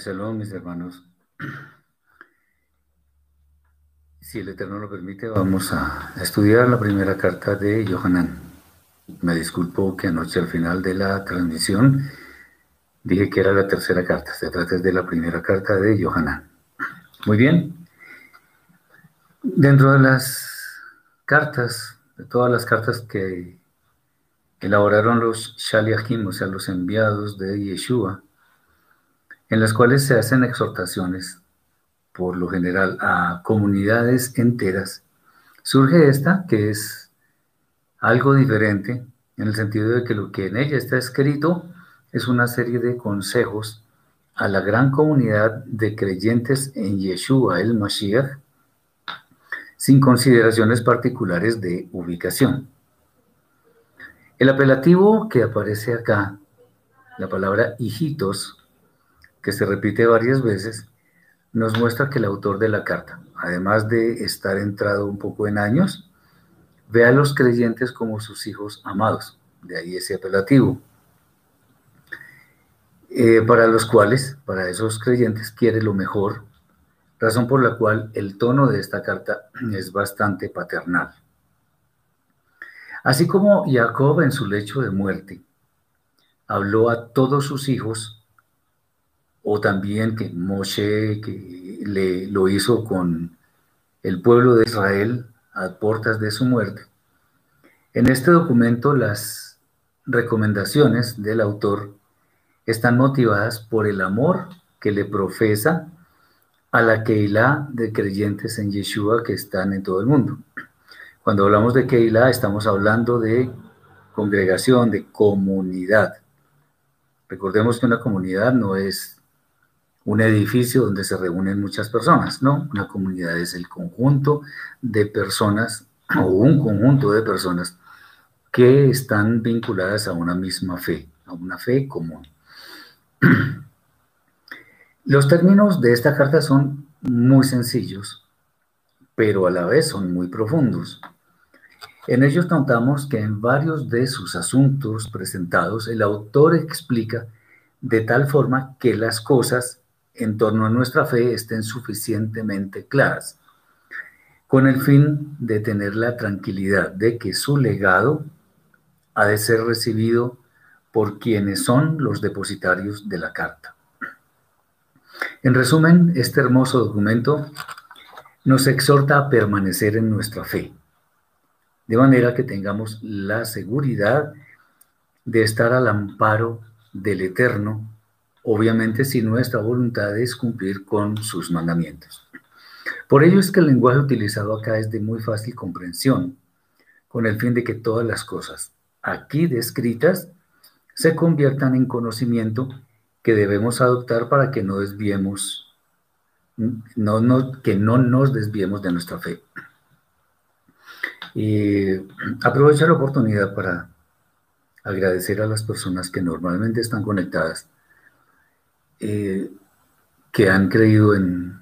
Chao, shalom, mis hermanos. Si el Eterno lo permite, vamos a estudiar la primera carta de Johanan. Me disculpo que anoche al final de la transmisión dije que era la tercera carta. Se trata de la primera carta de Johanan. Muy bien. Dentro de las cartas, de todas las cartas que elaboraron los Shaliachim, o sea, los enviados de Yeshua, en las cuales se hacen exhortaciones, por lo general, a comunidades enteras, surge esta, que es algo diferente, en el sentido de que lo que en ella está escrito es una serie de consejos a la gran comunidad de creyentes en Yeshua el Mashiach, sin consideraciones particulares de ubicación. El apelativo que aparece acá, la palabra hijitos, que se repite varias veces, nos muestra que el autor de la carta, además de estar entrado un poco en años, ve a los creyentes como sus hijos amados, de ahí ese apelativo, eh, para los cuales, para esos creyentes, quiere lo mejor, razón por la cual el tono de esta carta es bastante paternal. Así como Jacob en su lecho de muerte habló a todos sus hijos o también que Moshe que lo hizo con el pueblo de Israel a puertas de su muerte. En este documento las recomendaciones del autor están motivadas por el amor que le profesa a la Keilah de creyentes en Yeshua que están en todo el mundo. Cuando hablamos de Keilah estamos hablando de congregación, de comunidad. Recordemos que una comunidad no es un edificio donde se reúnen muchas personas, ¿no? Una comunidad es el conjunto de personas o un conjunto de personas que están vinculadas a una misma fe, a una fe común. Los términos de esta carta son muy sencillos, pero a la vez son muy profundos. En ellos notamos que en varios de sus asuntos presentados el autor explica de tal forma que las cosas en torno a nuestra fe estén suficientemente claras, con el fin de tener la tranquilidad de que su legado ha de ser recibido por quienes son los depositarios de la carta. En resumen, este hermoso documento nos exhorta a permanecer en nuestra fe, de manera que tengamos la seguridad de estar al amparo del Eterno obviamente si nuestra voluntad es cumplir con sus mandamientos. Por ello es que el lenguaje utilizado acá es de muy fácil comprensión, con el fin de que todas las cosas aquí descritas se conviertan en conocimiento que debemos adoptar para que no desviemos, no, que no nos desviemos de nuestra fe. Y aprovecho la oportunidad para agradecer a las personas que normalmente están conectadas eh, que han creído en,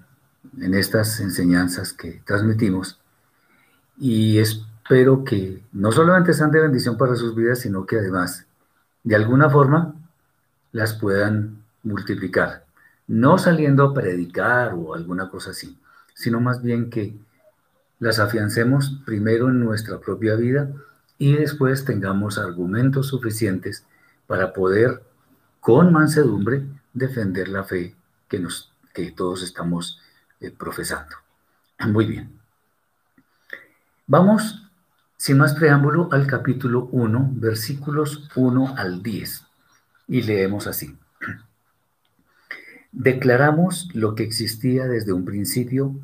en estas enseñanzas que transmitimos. Y espero que no solamente sean de bendición para sus vidas, sino que además de alguna forma las puedan multiplicar, no saliendo a predicar o alguna cosa así, sino más bien que las afiancemos primero en nuestra propia vida y después tengamos argumentos suficientes para poder con mansedumbre defender la fe que, nos, que todos estamos eh, profesando. Muy bien. Vamos, sin más preámbulo, al capítulo 1, versículos 1 al 10, y leemos así. Declaramos lo que existía desde un principio,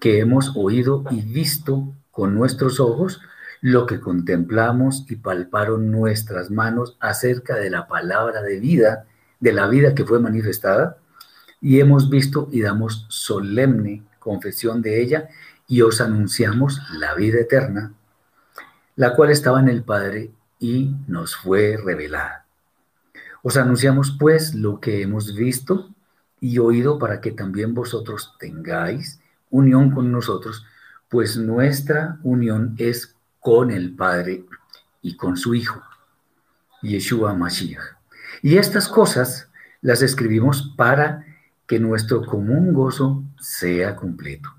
que hemos oído y visto con nuestros ojos, lo que contemplamos y palparon nuestras manos acerca de la palabra de vida de la vida que fue manifestada, y hemos visto y damos solemne confesión de ella, y os anunciamos la vida eterna, la cual estaba en el Padre y nos fue revelada. Os anunciamos pues lo que hemos visto y oído para que también vosotros tengáis unión con nosotros, pues nuestra unión es con el Padre y con su Hijo, Yeshua Mashiach. Y estas cosas las escribimos para que nuestro común gozo sea completo.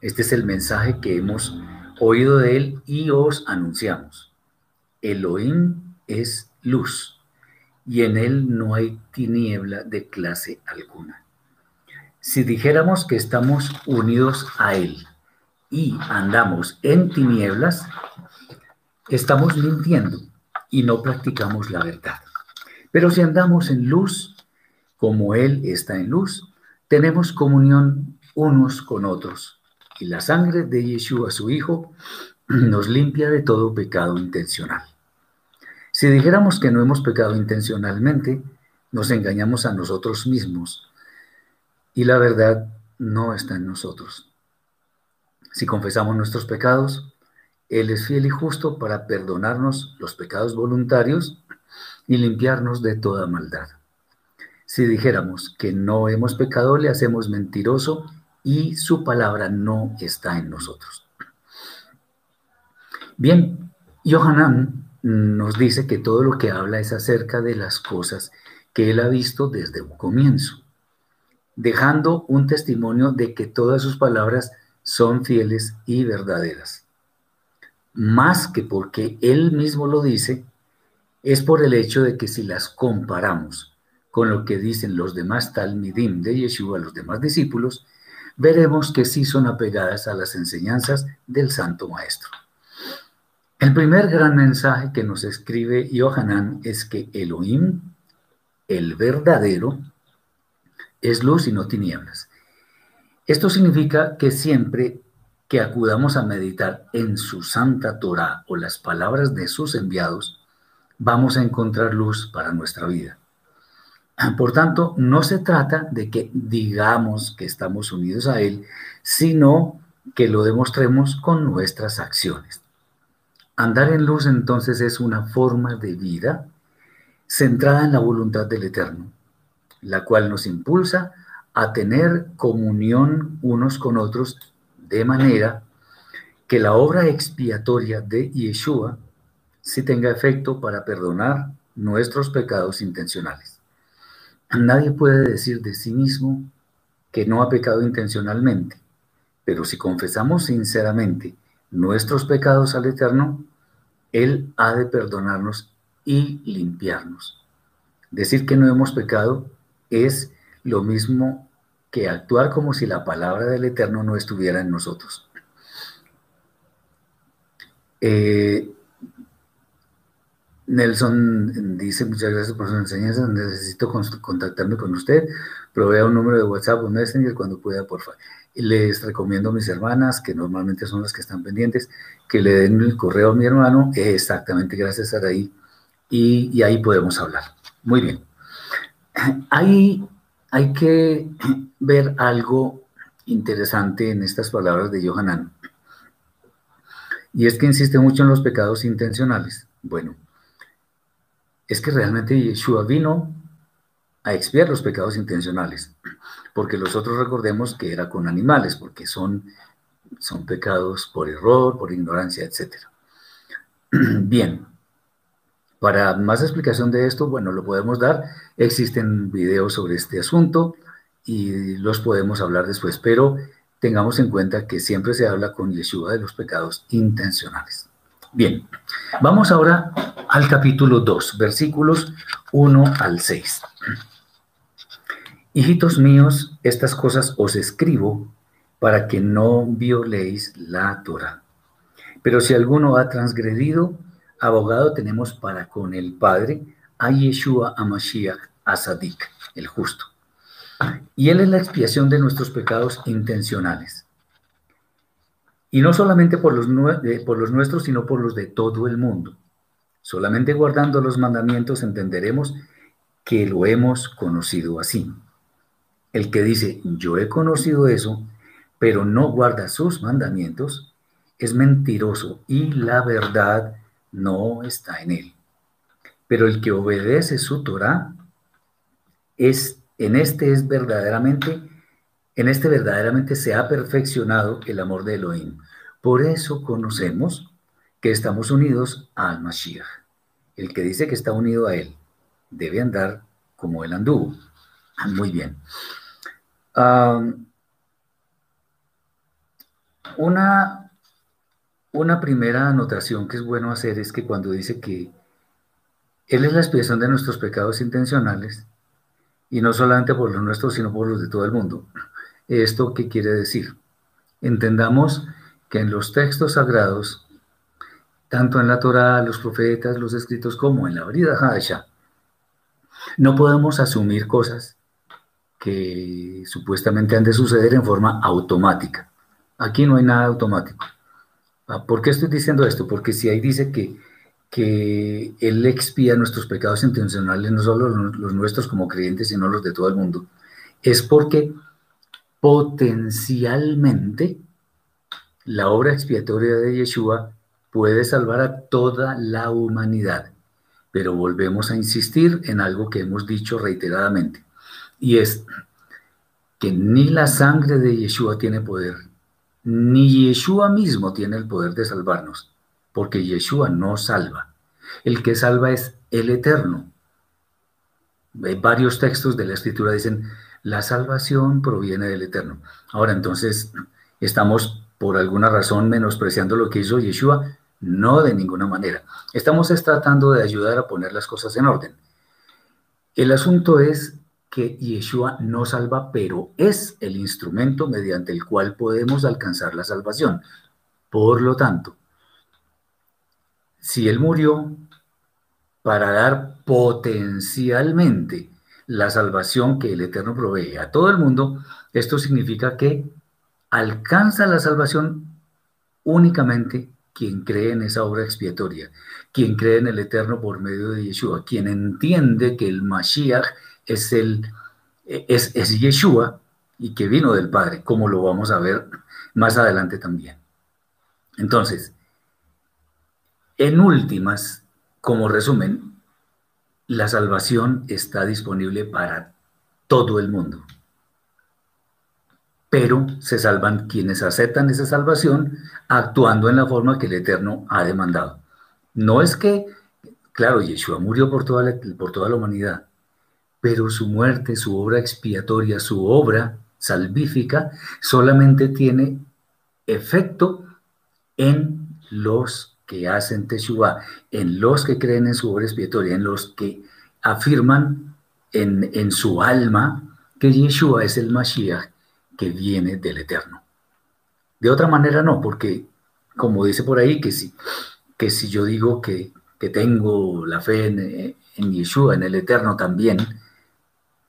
Este es el mensaje que hemos oído de él y os anunciamos. Elohim es luz y en él no hay tiniebla de clase alguna. Si dijéramos que estamos unidos a él y andamos en tinieblas, estamos mintiendo y no practicamos la verdad. Pero si andamos en luz, como Él está en luz, tenemos comunión unos con otros. Y la sangre de Yeshua, su Hijo, nos limpia de todo pecado intencional. Si dijéramos que no hemos pecado intencionalmente, nos engañamos a nosotros mismos y la verdad no está en nosotros. Si confesamos nuestros pecados, Él es fiel y justo para perdonarnos los pecados voluntarios y limpiarnos de toda maldad. Si dijéramos que no hemos pecado, le hacemos mentiroso y su palabra no está en nosotros. Bien, Johanan nos dice que todo lo que habla es acerca de las cosas que él ha visto desde un comienzo, dejando un testimonio de que todas sus palabras son fieles y verdaderas. Más que porque él mismo lo dice, es por el hecho de que si las comparamos con lo que dicen los demás Talmidim de Yeshua, los demás discípulos, veremos que sí son apegadas a las enseñanzas del Santo Maestro. El primer gran mensaje que nos escribe Yohanan es que Elohim, el verdadero, es luz y no tinieblas. Esto significa que siempre que acudamos a meditar en su santa Torah o las palabras de sus enviados, vamos a encontrar luz para nuestra vida. Por tanto, no se trata de que digamos que estamos unidos a Él, sino que lo demostremos con nuestras acciones. Andar en luz entonces es una forma de vida centrada en la voluntad del Eterno, la cual nos impulsa a tener comunión unos con otros de manera que la obra expiatoria de Yeshua sí tenga efecto para perdonar nuestros pecados intencionales. Nadie puede decir de sí mismo que no ha pecado intencionalmente, pero si confesamos sinceramente nuestros pecados al Eterno, Él ha de perdonarnos y limpiarnos. Decir que no hemos pecado es lo mismo que actuar como si la palabra del Eterno no estuviera en nosotros. Eh, Nelson dice, muchas gracias por su enseñanza, necesito contactarme con usted, provea un número de WhatsApp o Messenger cuando pueda, por favor. Les recomiendo a mis hermanas, que normalmente son las que están pendientes, que le den el correo a mi hermano, exactamente, gracias a y, y ahí podemos hablar. Muy bien. Hay, hay que ver algo interesante en estas palabras de Johanan, y es que insiste mucho en los pecados intencionales. Bueno, es que realmente Yeshua vino a expiar los pecados intencionales, porque los otros recordemos que era con animales, porque son, son pecados por error, por ignorancia, etc. Bien, para más explicación de esto, bueno, lo podemos dar, existen videos sobre este asunto y los podemos hablar después, pero tengamos en cuenta que siempre se habla con Yeshua de los pecados intencionales. Bien, vamos ahora al capítulo 2, versículos 1 al 6. Hijitos míos, estas cosas os escribo para que no violéis la Torah. Pero si alguno ha transgredido, abogado tenemos para con el Padre a Yeshua Amashiach Asadik, el justo. Y él es la expiación de nuestros pecados intencionales y no solamente por los, por los nuestros, sino por los de todo el mundo. Solamente guardando los mandamientos entenderemos que lo hemos conocido así. El que dice, yo he conocido eso, pero no guarda sus mandamientos, es mentiroso y la verdad no está en él. Pero el que obedece su Torah, es, en este es verdaderamente, en este verdaderamente se ha perfeccionado el amor de Elohim. Por eso conocemos que estamos unidos al Mashiach. El que dice que está unido a él debe andar como él anduvo. Muy bien. una, una primera anotación que es bueno hacer es que cuando dice que Él es la expiación de nuestros pecados intencionales, y no solamente por los nuestros, sino por los de todo el mundo. ¿Esto qué quiere decir? Entendamos que en los textos sagrados, tanto en la Torah, los profetas, los escritos, como en la Brida Hadasha, no podemos asumir cosas que supuestamente han de suceder en forma automática. Aquí no hay nada automático. Ah, ¿Por qué estoy diciendo esto? Porque si ahí dice que, que Él expía nuestros pecados intencionales, no solo los nuestros como creyentes, sino los de todo el mundo, es porque potencialmente la obra expiatoria de Yeshua puede salvar a toda la humanidad. Pero volvemos a insistir en algo que hemos dicho reiteradamente, y es que ni la sangre de Yeshua tiene poder, ni Yeshua mismo tiene el poder de salvarnos, porque Yeshua no salva. El que salva es el Eterno. Varios textos de la Escritura dicen, la salvación proviene del Eterno. Ahora entonces, ¿estamos por alguna razón menospreciando lo que hizo Yeshua? No de ninguna manera. Estamos tratando de ayudar a poner las cosas en orden. El asunto es que Yeshua no salva, pero es el instrumento mediante el cual podemos alcanzar la salvación. Por lo tanto, si Él murió para dar potencialmente la salvación que el Eterno provee a todo el mundo, esto significa que alcanza la salvación únicamente quien cree en esa obra expiatoria, quien cree en el Eterno por medio de Yeshua, quien entiende que el Mashiach es, el, es, es Yeshua y que vino del Padre, como lo vamos a ver más adelante también. Entonces, en últimas, como resumen, la salvación está disponible para todo el mundo. Pero se salvan quienes aceptan esa salvación actuando en la forma que el Eterno ha demandado. No es que, claro, Yeshua murió por toda la, por toda la humanidad, pero su muerte, su obra expiatoria, su obra salvífica, solamente tiene efecto en los que hacen Teshuvah, en los que creen en su obra expiatoria, en los que afirman en, en su alma que Yeshua es el Mashiach que viene del Eterno. De otra manera no, porque como dice por ahí, que si, que si yo digo que, que tengo la fe en, en, Yeshua, en el Eterno también,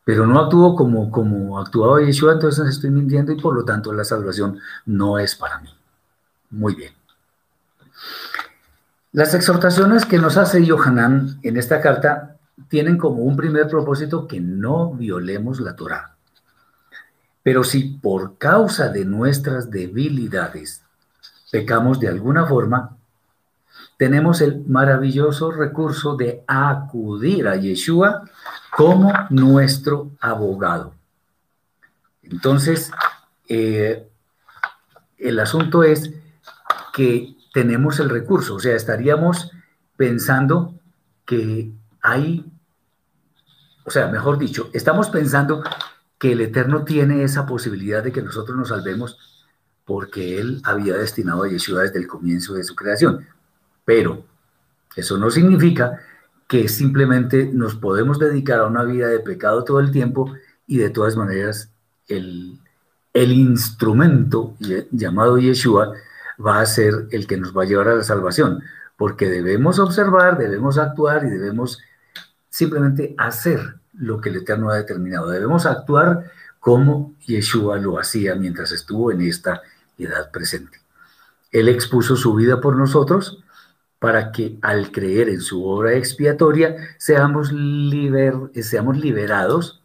pero no actúo como, como actuaba Yeshua, entonces estoy mintiendo y por lo tanto la salvación no es para mí. Muy bien. Las exhortaciones que nos hace Yohanan en esta carta tienen como un primer propósito que no violemos la Torah. Pero si por causa de nuestras debilidades pecamos de alguna forma, tenemos el maravilloso recurso de acudir a Yeshua como nuestro abogado. Entonces, eh, el asunto es que tenemos el recurso, o sea, estaríamos pensando que hay, o sea, mejor dicho, estamos pensando que el Eterno tiene esa posibilidad de que nosotros nos salvemos porque Él había destinado a Yeshua desde el comienzo de su creación. Pero eso no significa que simplemente nos podemos dedicar a una vida de pecado todo el tiempo y de todas maneras el, el instrumento llamado Yeshua va a ser el que nos va a llevar a la salvación, porque debemos observar, debemos actuar y debemos simplemente hacer lo que el Eterno ha determinado. Debemos actuar como Yeshua lo hacía mientras estuvo en esta edad presente. Él expuso su vida por nosotros para que al creer en su obra expiatoria seamos, seamos liberados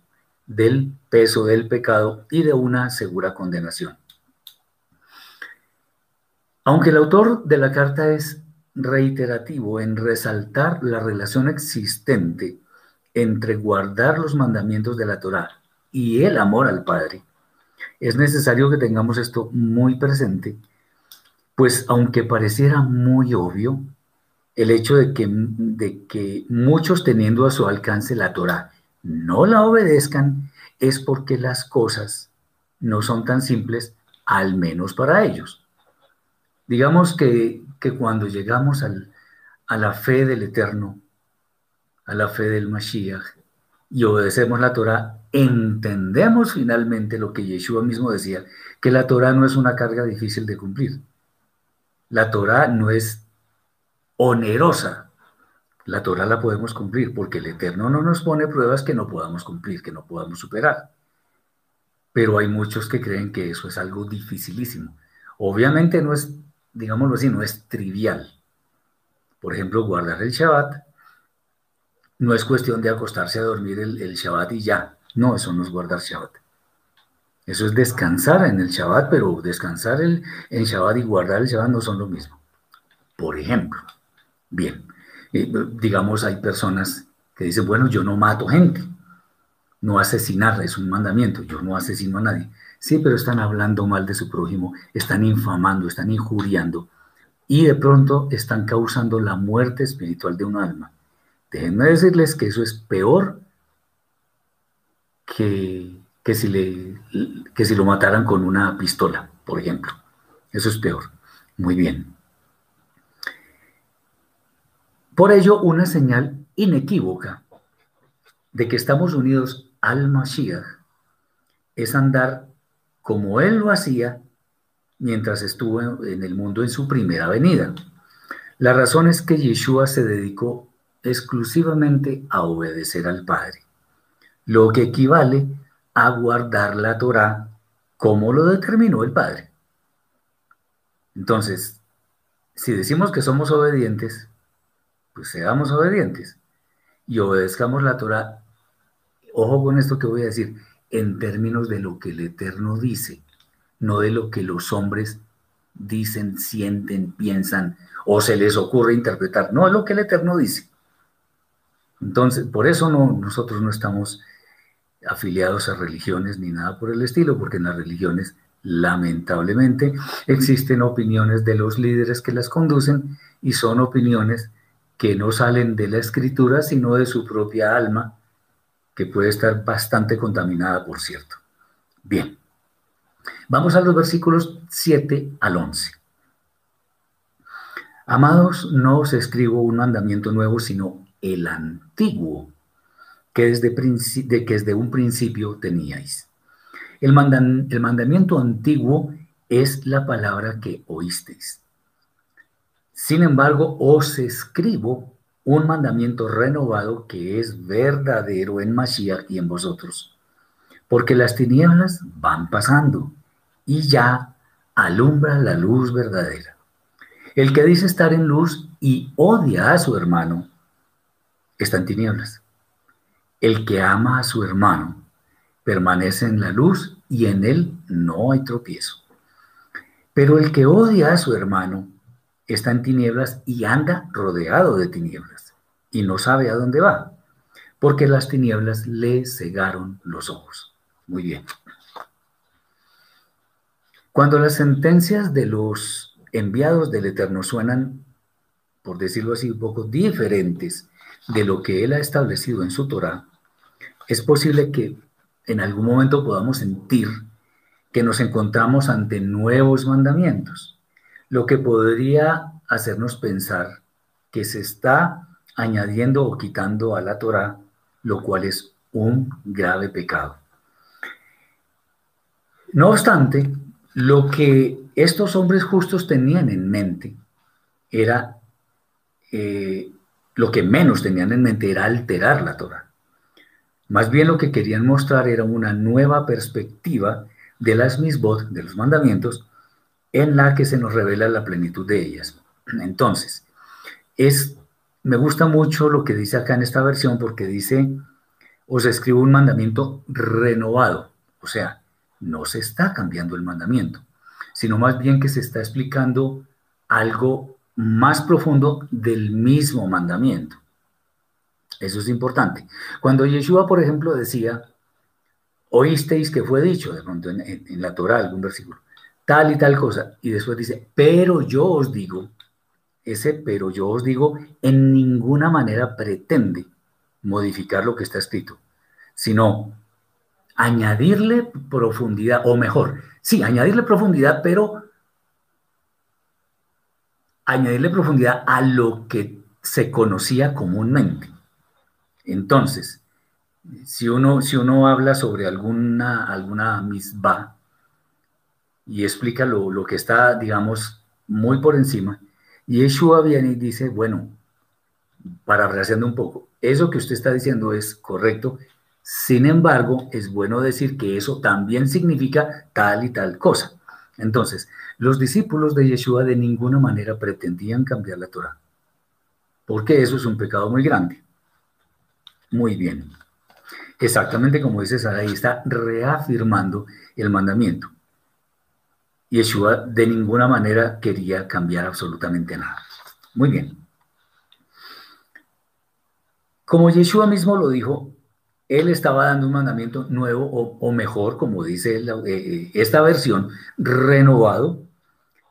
del peso del pecado y de una segura condenación. Aunque el autor de la carta es reiterativo en resaltar la relación existente entre guardar los mandamientos de la Torá y el amor al Padre, es necesario que tengamos esto muy presente, pues aunque pareciera muy obvio, el hecho de que, de que muchos teniendo a su alcance la Torá no la obedezcan es porque las cosas no son tan simples, al menos para ellos. Digamos que, cuando llegamos a la fe del Eterno, a la fe del Mashiach, y obedecemos la Torah, entendemos finalmente lo que Yeshua mismo decía, que la Torah no es una carga difícil de cumplir. La Torah no es onerosa. La Torah la podemos cumplir porque el Eterno no nos pone pruebas que no podamos cumplir, que no podamos superar. Pero hay muchos que creen que eso es algo dificilísimo. Obviamente no es, digámoslo así, no es trivial. Por ejemplo, guardar el Shabbat no es cuestión de acostarse a dormir el, el Shabbat y ya. No, eso no es guardar Shabbat. Eso es descansar en el Shabbat, pero descansar el, en Shabbat y guardar el Shabbat no son lo mismo. Por ejemplo, bien, eh, digamos, hay personas que dicen, bueno, yo no mato gente, no asesinar es un mandamiento, yo no asesino a nadie. Sí, pero están hablando mal de su prójimo, están infamando, están injuriando y de pronto están causando la muerte espiritual de un alma. Déjenme decirles que eso es peor que, que, si le, que si lo mataran con una pistola, por ejemplo. Eso es peor. Muy bien. Por ello, una señal inequívoca de que estamos unidos al Mashiach es andar como él lo hacía mientras estuvo en el mundo en su primera venida. La razón es que Yeshua se dedicó exclusivamente a obedecer al Padre, lo que equivale a guardar la Torah como lo determinó el Padre. Entonces, si decimos que somos obedientes, pues seamos obedientes y obedezcamos la Torah. Ojo con esto que voy a decir, en términos de lo que el Eterno dice, no de lo que los hombres dicen, sienten, piensan o se les ocurre interpretar, no es lo que el Eterno dice. Entonces, por eso no, nosotros no estamos afiliados a religiones ni nada por el estilo, porque en las religiones, lamentablemente, existen opiniones de los líderes que las conducen y son opiniones que no salen de la escritura, sino de su propia alma, que puede estar bastante contaminada, por cierto. Bien, vamos a los versículos 7 al 11. Amados, no os escribo un mandamiento nuevo, sino el antiguo, que desde, de, un principio teníais. El, el mandamiento antiguo es la palabra que oísteis. Sin embargo, os escribo un mandamiento renovado que es verdadero en Mashiach y en vosotros, porque las tinieblas van pasando y ya alumbra la luz verdadera. El que dice estar en luz y odia a su hermano, está en tinieblas. El que ama a su hermano permanece en la luz y en él no hay tropiezo. Pero el que odia a su hermano está en tinieblas y anda rodeado de tinieblas y no sabe a dónde va, porque las tinieblas le cegaron los ojos. Muy bien. Cuando las sentencias de los enviados del Eterno suenan, por decirlo así, un poco diferentes de lo que Él ha establecido en su Torah, es posible que en algún momento podamos sentir que nos encontramos ante nuevos mandamientos lo que podría hacernos pensar que se está añadiendo o quitando a la Torah, lo cual es un grave pecado. No obstante, lo que estos hombres justos tenían en mente era, eh, lo que menos tenían en mente era alterar la Torah. Más bien lo que querían mostrar era una nueva perspectiva de las misbot, de los mandamientos, en la que se nos revela la plenitud de ellas. Entonces, es, me gusta mucho lo que dice acá en esta versión porque dice, os escribo un mandamiento renovado, o sea, no se está cambiando el mandamiento, sino más bien que se está explicando algo más profundo del mismo mandamiento. Eso es importante. Cuando Yeshua, por ejemplo, decía, oísteis que fue dicho, de pronto en, en la Torah, algún versículo, tal y tal cosa. Y después dice, pero yo os digo, ese pero yo os digo en ninguna manera pretende modificar lo que está escrito, sino añadirle profundidad, o mejor, sí, añadirle profundidad, pero añadirle profundidad a lo que se conocía comúnmente. Entonces, si uno, si uno habla sobre alguna, alguna y explica lo, que está, digamos, muy por encima, y Yeshua viene y dice, bueno, parafraseando un poco, eso que usted está diciendo es correcto, sin embargo, es bueno decir que eso también significa tal y tal cosa. Entonces, los discípulos de Yeshua de ninguna manera pretendían cambiar la Torah, porque eso es un pecado muy grande. Muy bien. Exactamente como dice Sara, ahí está reafirmando el mandamiento. Yeshua de ninguna manera quería cambiar absolutamente nada. Muy bien. Como Yeshua mismo lo dijo, él estaba dando un mandamiento nuevo o, mejor, como dice eh, eh, esta versión, renovado,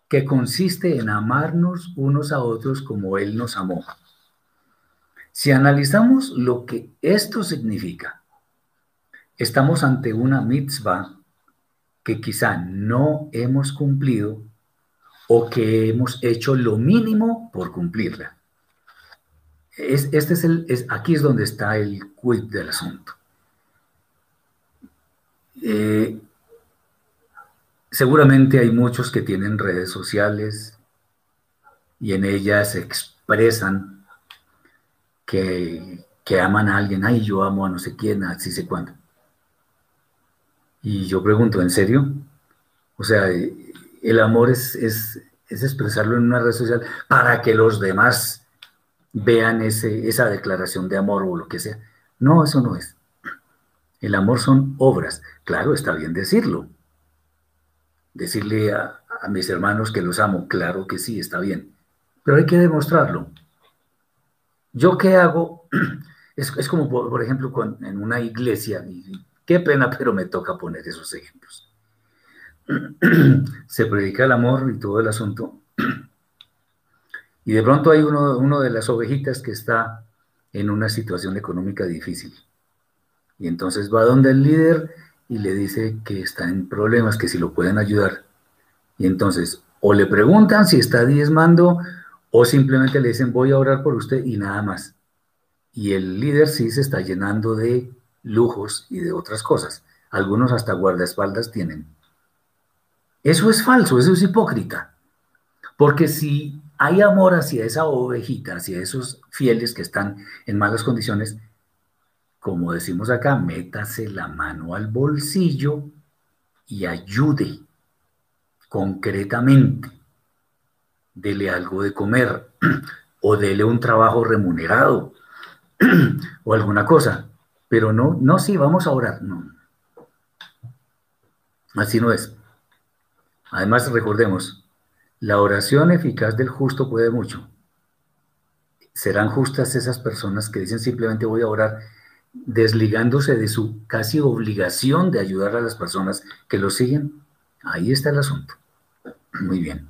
que consiste en amarnos unos a otros como Él nos amó. Si analizamos lo que esto significa, estamos ante una mitzvah que quizá no hemos cumplido o que hemos hecho lo mínimo por cumplirla este es el, aquí es donde está el quid del asunto. Eh, seguramente hay muchos que tienen redes sociales y en ellas expresan que, aman a alguien, ay, yo amo a no sé quién, así sé cuándo. Y yo pregunto, ¿en serio? O sea, el amor es, es expresarlo en una red social para que los demás vean ese, esa declaración de amor o lo que sea. No, eso no es. El amor son obras. Claro, está bien decirlo. Decirle a, mis hermanos que los amo, claro que sí, está bien. Pero hay que demostrarlo. ¿Yo qué hago? Es, como, por, ejemplo, en una iglesia, qué pena, pero me toca poner esos ejemplos. Se predica el amor y todo el asunto, y de pronto hay uno, de las ovejitas que está en una situación económica difícil. Y entonces va donde el líder y le dice que está en problemas, que si lo pueden ayudar. Y entonces o le preguntan si está diezmando o simplemente le dicen voy a orar por usted y nada más. Y el líder sí se está llenando de lujos y de otras cosas. Algunos hasta guardaespaldas tienen. Eso es falso, eso es hipócrita. Porque si hay amor hacia esa ovejita, hacia esos fieles que están en malas condiciones, como decimos acá, métase la mano al bolsillo y ayude concretamente. Dele algo de comer o dele un trabajo remunerado o alguna cosa. Pero no, no, sí, vamos a orar. No. Así no es. Además, recordemos, la oración eficaz del justo puede mucho. Serán justas esas personas que dicen simplemente voy a orar, desligándose de su casi obligación de ayudar a las personas que lo siguen. Ahí está el asunto. Muy bien.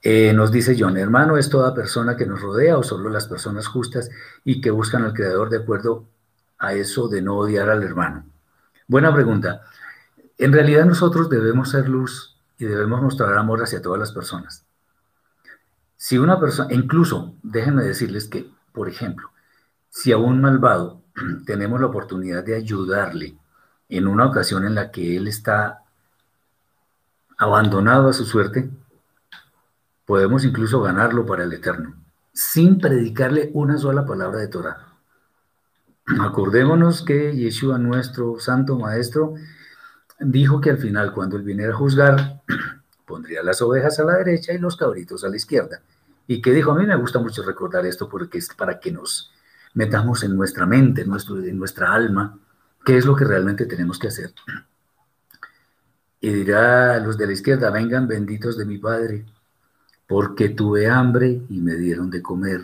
Eh, nos dice John, hermano, ¿es toda persona que nos rodea o solo las personas justas y que buscan al Creador de acuerdo a eso de no odiar al hermano? Buena pregunta. En realidad nosotros debemos ser luz y debemos mostrar amor hacia todas las personas. Si una persona, incluso déjenme decirles que, por ejemplo, si a un malvado tenemos la oportunidad de ayudarle en una ocasión en la que él está abandonado a su suerte, podemos incluso ganarlo para el eterno, sin predicarle una sola palabra de Torah. Acordémonos que Yeshua, nuestro santo maestro, dijo que al final, cuando él viniera a juzgar, pondría las ovejas a la derecha y los cabritos a la izquierda. Y que dijo, a mí me gusta mucho recordar esto porque es para que nos metamos en nuestra mente, en, nuestro, en nuestra alma, qué es lo que realmente tenemos que hacer. Y dirá a los de la izquierda, vengan benditos de mi Padre, porque tuve hambre y me dieron de comer,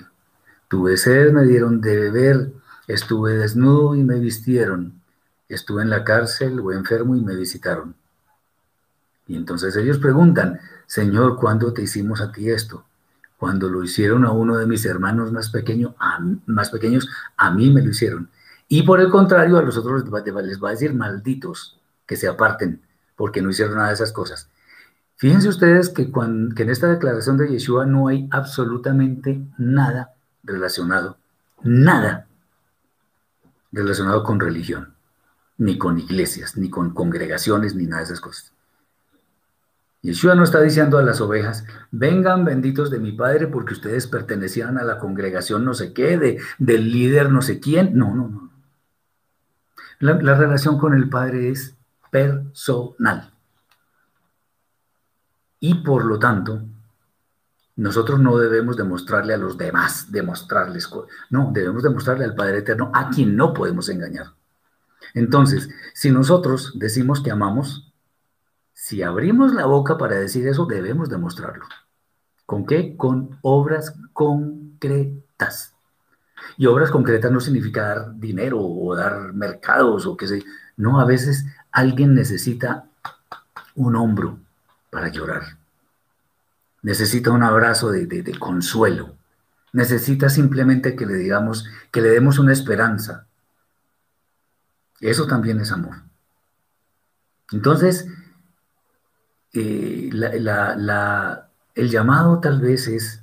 tuve sed, me dieron de beber, estuve desnudo y me vistieron, estuve en la cárcel o enfermo y me visitaron. Y entonces ellos preguntan, Señor, ¿cuándo te hicimos a ti esto? Cuando lo hicieron a uno de mis hermanos más, pequeño, más pequeños, a mí me lo hicieron. Y por el contrario, a los otros les va a decir malditos, que se aparten, porque no hicieron nada de esas cosas. Fíjense ustedes que, que en esta declaración de Yeshua no hay absolutamente nada relacionado, nada relacionado con religión, ni con iglesias, ni con congregaciones, ni nada de esas cosas. Yeshua no está diciendo a las ovejas, vengan benditos de mi Padre porque ustedes pertenecían a la congregación no sé qué, de, del líder no sé quién. No, no, no. La, la relación con el Padre es personal. Y por lo tanto, nosotros no debemos demostrarle a los demás, demostrarles, no, debemos demostrarle al Padre Eterno a quien no podemos engañar. Entonces, si nosotros decimos que amamos, si abrimos la boca para decir eso, debemos demostrarlo. ¿Con qué? Con obras concretas. Y obras concretas no significa dar dinero o dar mercados o qué sé. No, a veces alguien necesita un hombro para llorar. Necesita un abrazo de, consuelo. Necesita simplemente que le digamos, que le demos una esperanza. Eso también es amor. Entonces, eh, el llamado tal vez es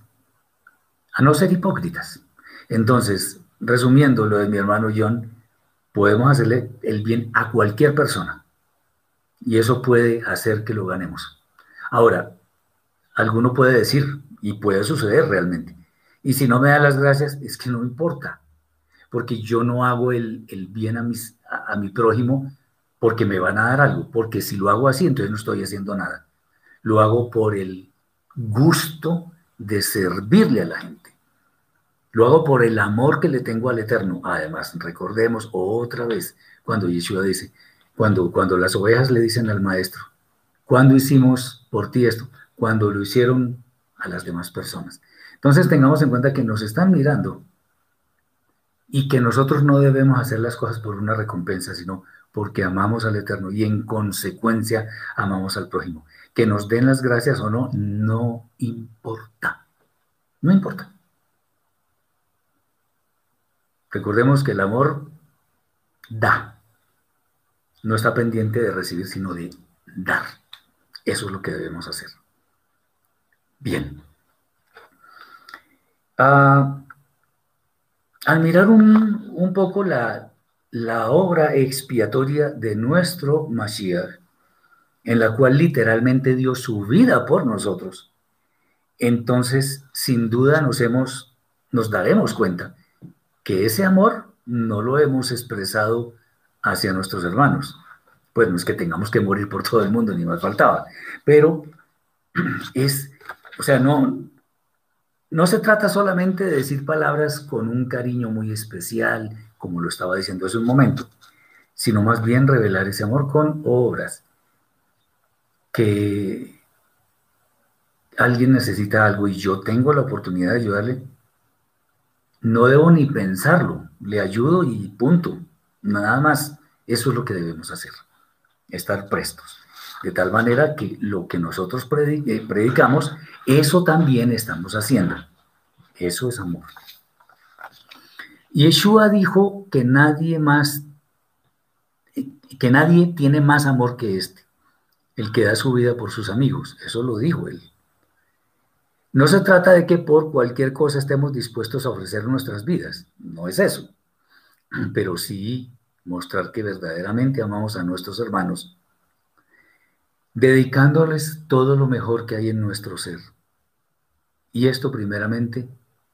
a no ser hipócritas. Entonces, resumiendo lo de mi hermano John, podemos hacerle el bien a cualquier persona y eso puede hacer que lo ganemos. Ahora, alguno puede decir, y puede suceder realmente, y si no me da las gracias, es que no importa, porque yo no hago el, bien a, mis, a mi prójimo porque me van a dar algo, porque si lo hago así, entonces no estoy haciendo nada. Lo hago por el gusto de servirle a la gente. Lo hago por el amor que le tengo al Eterno. Además, recordemos otra vez cuando Yeshua dice, cuando, cuando las ovejas le dicen al maestro, ¿cuándo hicimos por ti esto? Cuando lo hicieron a las demás personas. Entonces tengamos en cuenta que nos están mirando y que nosotros no debemos hacer las cosas por una recompensa, sino porque amamos al Eterno y en consecuencia amamos al prójimo. Que nos den las gracias o no, no importa. No importa. Recordemos que el amor da. No está pendiente de recibir, sino de dar. Eso es lo que debemos hacer. Bien. Ah, al mirar un, un poco la, la obra expiatoria de nuestro Mashiach, en la cual literalmente dio su vida por nosotros, entonces sin duda nos hemos, nos daremos cuenta que ese amor no lo hemos expresado hacia nuestros hermanos. Pues no es que tengamos que morir por todo el mundo, ni más faltaba, pero es, o sea, no, no se trata solamente de decir palabras con un cariño muy especial, como lo estaba diciendo hace un momento, sino más bien revelar ese amor con obras. Que alguien necesita algo y yo tengo la oportunidad de ayudarle, no debo ni pensarlo, le ayudo y punto. Nada más, eso es lo que debemos hacer, estar prestos. De tal manera que lo que nosotros eh, predicamos, eso también estamos haciendo. Eso es amor. Yeshua dijo que nadie más, que nadie tiene más amor que este, el que da su vida por sus amigos. Eso lo dijo él. No se trata de que por cualquier cosa estemos dispuestos a ofrecer nuestras vidas, no es eso, pero sí mostrar que verdaderamente amamos a nuestros hermanos, dedicándoles todo lo mejor que hay en nuestro ser. Y esto primeramente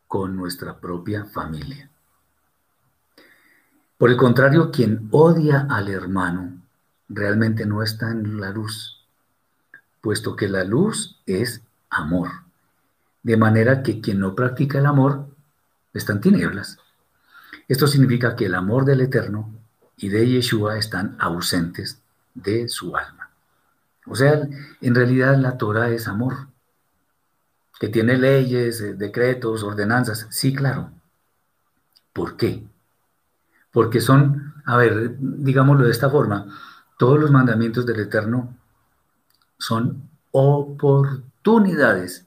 con nuestra propia familia. Por el contrario, quien odia al hermano realmente no está en la luz, puesto que la luz es amor. De manera que quien no practica el amor está en tinieblas. Esto significa que el amor del Eterno y de Yeshua están ausentes de su alma. O sea, en realidad la Torah es amor, que tiene leyes, eh, decretos, ordenanzas. Sí, claro. ¿Por qué? porque son, a ver, digámoslo de esta forma, todos los mandamientos del Eterno son oportunidades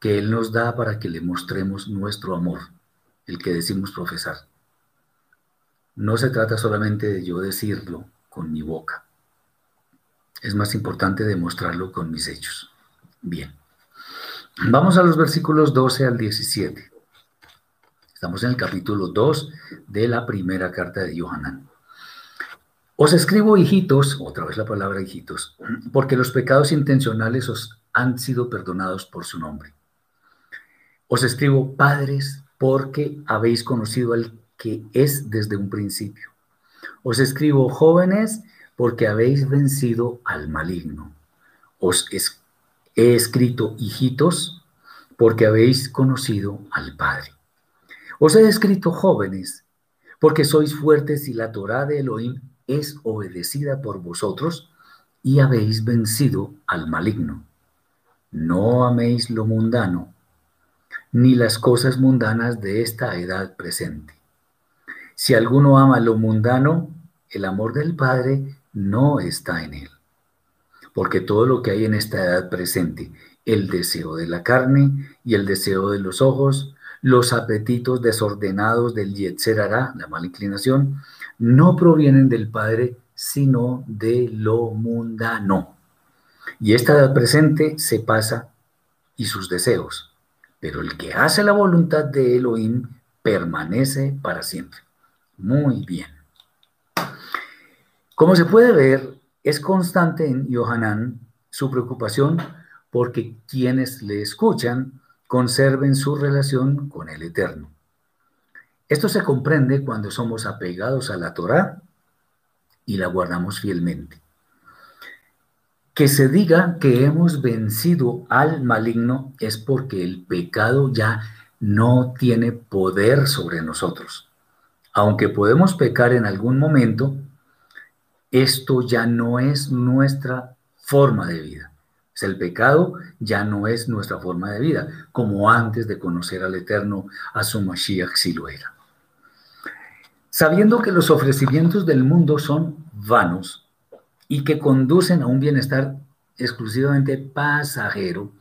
que Él nos da para que le mostremos nuestro amor, el que decimos profesar. no se trata solamente de yo decirlo con mi boca. Es más importante demostrarlo con mis hechos. Bien. Vamos a los versículos 12 al 17. Estamos en el capítulo 2 de la primera carta de Johanán. Os escribo, hijitos, otra vez la palabra hijitos, porque los pecados intencionales os han sido perdonados por su nombre. Os escribo, padres, porque habéis conocido al que es desde un principio. Os escribo, jóvenes, porque habéis vencido al maligno. Os he escrito, hijitos, porque habéis conocido al Padre. Os he escrito, jóvenes, porque sois fuertes y la Torah de Elohim es obedecida por vosotros y habéis vencido al maligno. No améis lo mundano, ni las cosas mundanas de esta edad presente. Si alguno ama lo mundano, el amor del Padre no está en él. Porque todo lo que hay en esta edad presente, el deseo de la carne y el deseo de los ojos, los apetitos desordenados del Yetzer la mala inclinación, no provienen del Padre, sino de lo mundano. Y esta edad presente se pasa y sus deseos, pero el que hace la voluntad de Elohim permanece para siempre. Muy bien. Como se puede ver, es constante en Yohanan su preocupación porque quienes le escuchan conserven su relación con el Eterno. Esto se comprende cuando somos apegados a la Torá y la guardamos fielmente. Que se diga que hemos vencido al maligno es porque el pecado ya no tiene poder sobre nosotros. Aunque podemos pecar en algún momento, esto ya no es nuestra forma de vida. el pecado ya no es nuestra forma de vida, como antes de conocer al Eterno, a su Mashiach si lo era. Sabiendo que los ofrecimientos del mundo son vanos y que conducen a un bienestar exclusivamente pasajero,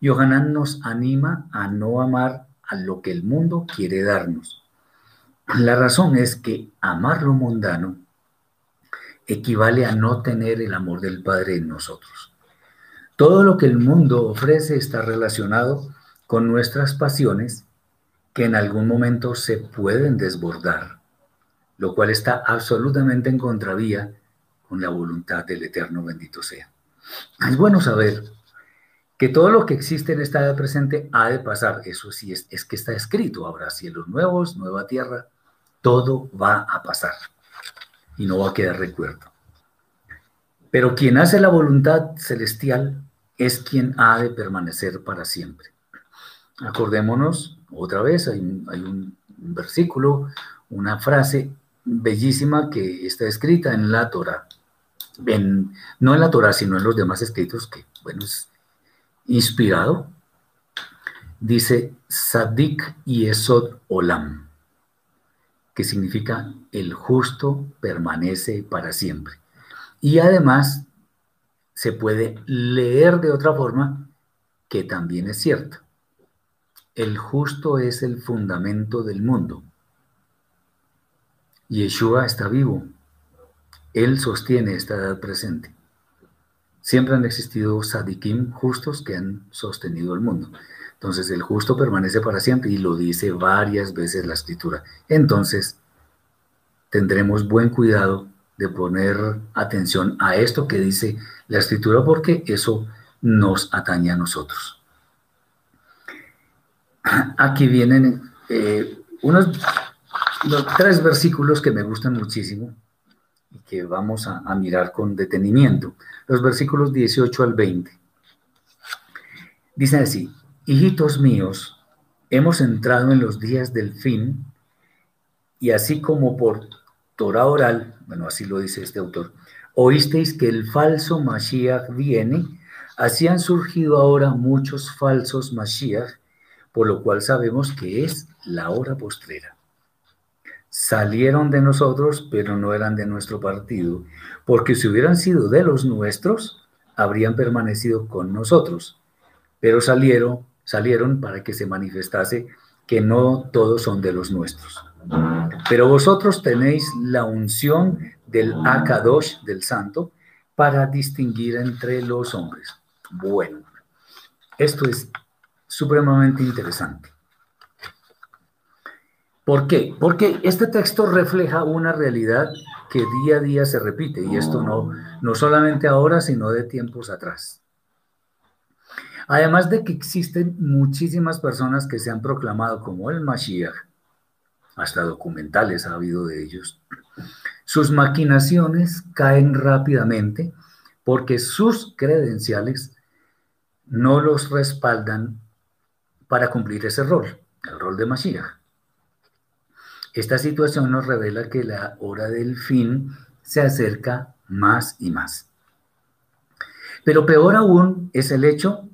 Yohanan nos anima a no amar a lo que el mundo quiere darnos. La razón es que amar lo mundano equivale a no tener el amor del Padre en nosotros. Todo lo que el mundo ofrece está relacionado con nuestras pasiones que en algún momento se pueden desbordar lo cual está absolutamente en contravía con la voluntad del Eterno bendito sea. Es bueno saber que todo lo que existe en esta edad presente ha de pasar. Eso sí, es, es que está escrito. Habrá cielos nuevos, nueva tierra. Todo va a pasar y no va a quedar recuerdo. Pero quien hace la voluntad celestial es quien ha de permanecer para siempre. Acordémonos otra vez, hay un versículo, una frase bellísima que está escrita en la Torah. no en la Torah, sino en los demás escritos, que, bueno, es inspirado. Dice Sadik y Esod Olam, que significa el justo permanece para siempre. Y además se puede leer de otra forma que también es cierto. El justo es el fundamento del mundo Yeshua está vivo. Él sostiene esta edad presente. Siempre han existido sadikim justos que han sostenido el mundo. Entonces el justo permanece para siempre y lo dice varias veces la escritura. Entonces tendremos buen cuidado de poner atención a esto que dice la escritura porque eso nos atañe a nosotros. Aquí vienen eh, unos tres versículos que me gustan muchísimo y que vamos a, mirar con detenimiento. Los versículos 18 al 20. Dicen así, hijitos míos, hemos entrado en los días del fin y así como por Torah oral, bueno, así lo dice este autor, oísteis que el falso Mashiach viene, así han surgido ahora muchos falsos Mashiach, por lo cual sabemos que es la hora postrera salieron de nosotros, pero no eran de nuestro partido, porque si hubieran sido de los nuestros, habrían permanecido con nosotros, pero salieron, salieron para que se manifestase que no todos son de los nuestros. Pero vosotros tenéis la unción del Akadosh, del Santo, para distinguir entre los hombres. Bueno, esto es supremamente interesante. ¿Por qué? Porque este texto refleja una realidad que día a día se repite, y esto no, no solamente ahora, sino de tiempos atrás. Además de que existen muchísimas personas que se han proclamado como el Mashiach, hasta documentales ha habido de ellos, sus maquinaciones caen rápidamente porque sus credenciales no los respaldan para cumplir ese rol, el rol de Mashiach. Esta situación nos revela que la hora del fin se acerca más y más. Pero peor aún es el hecho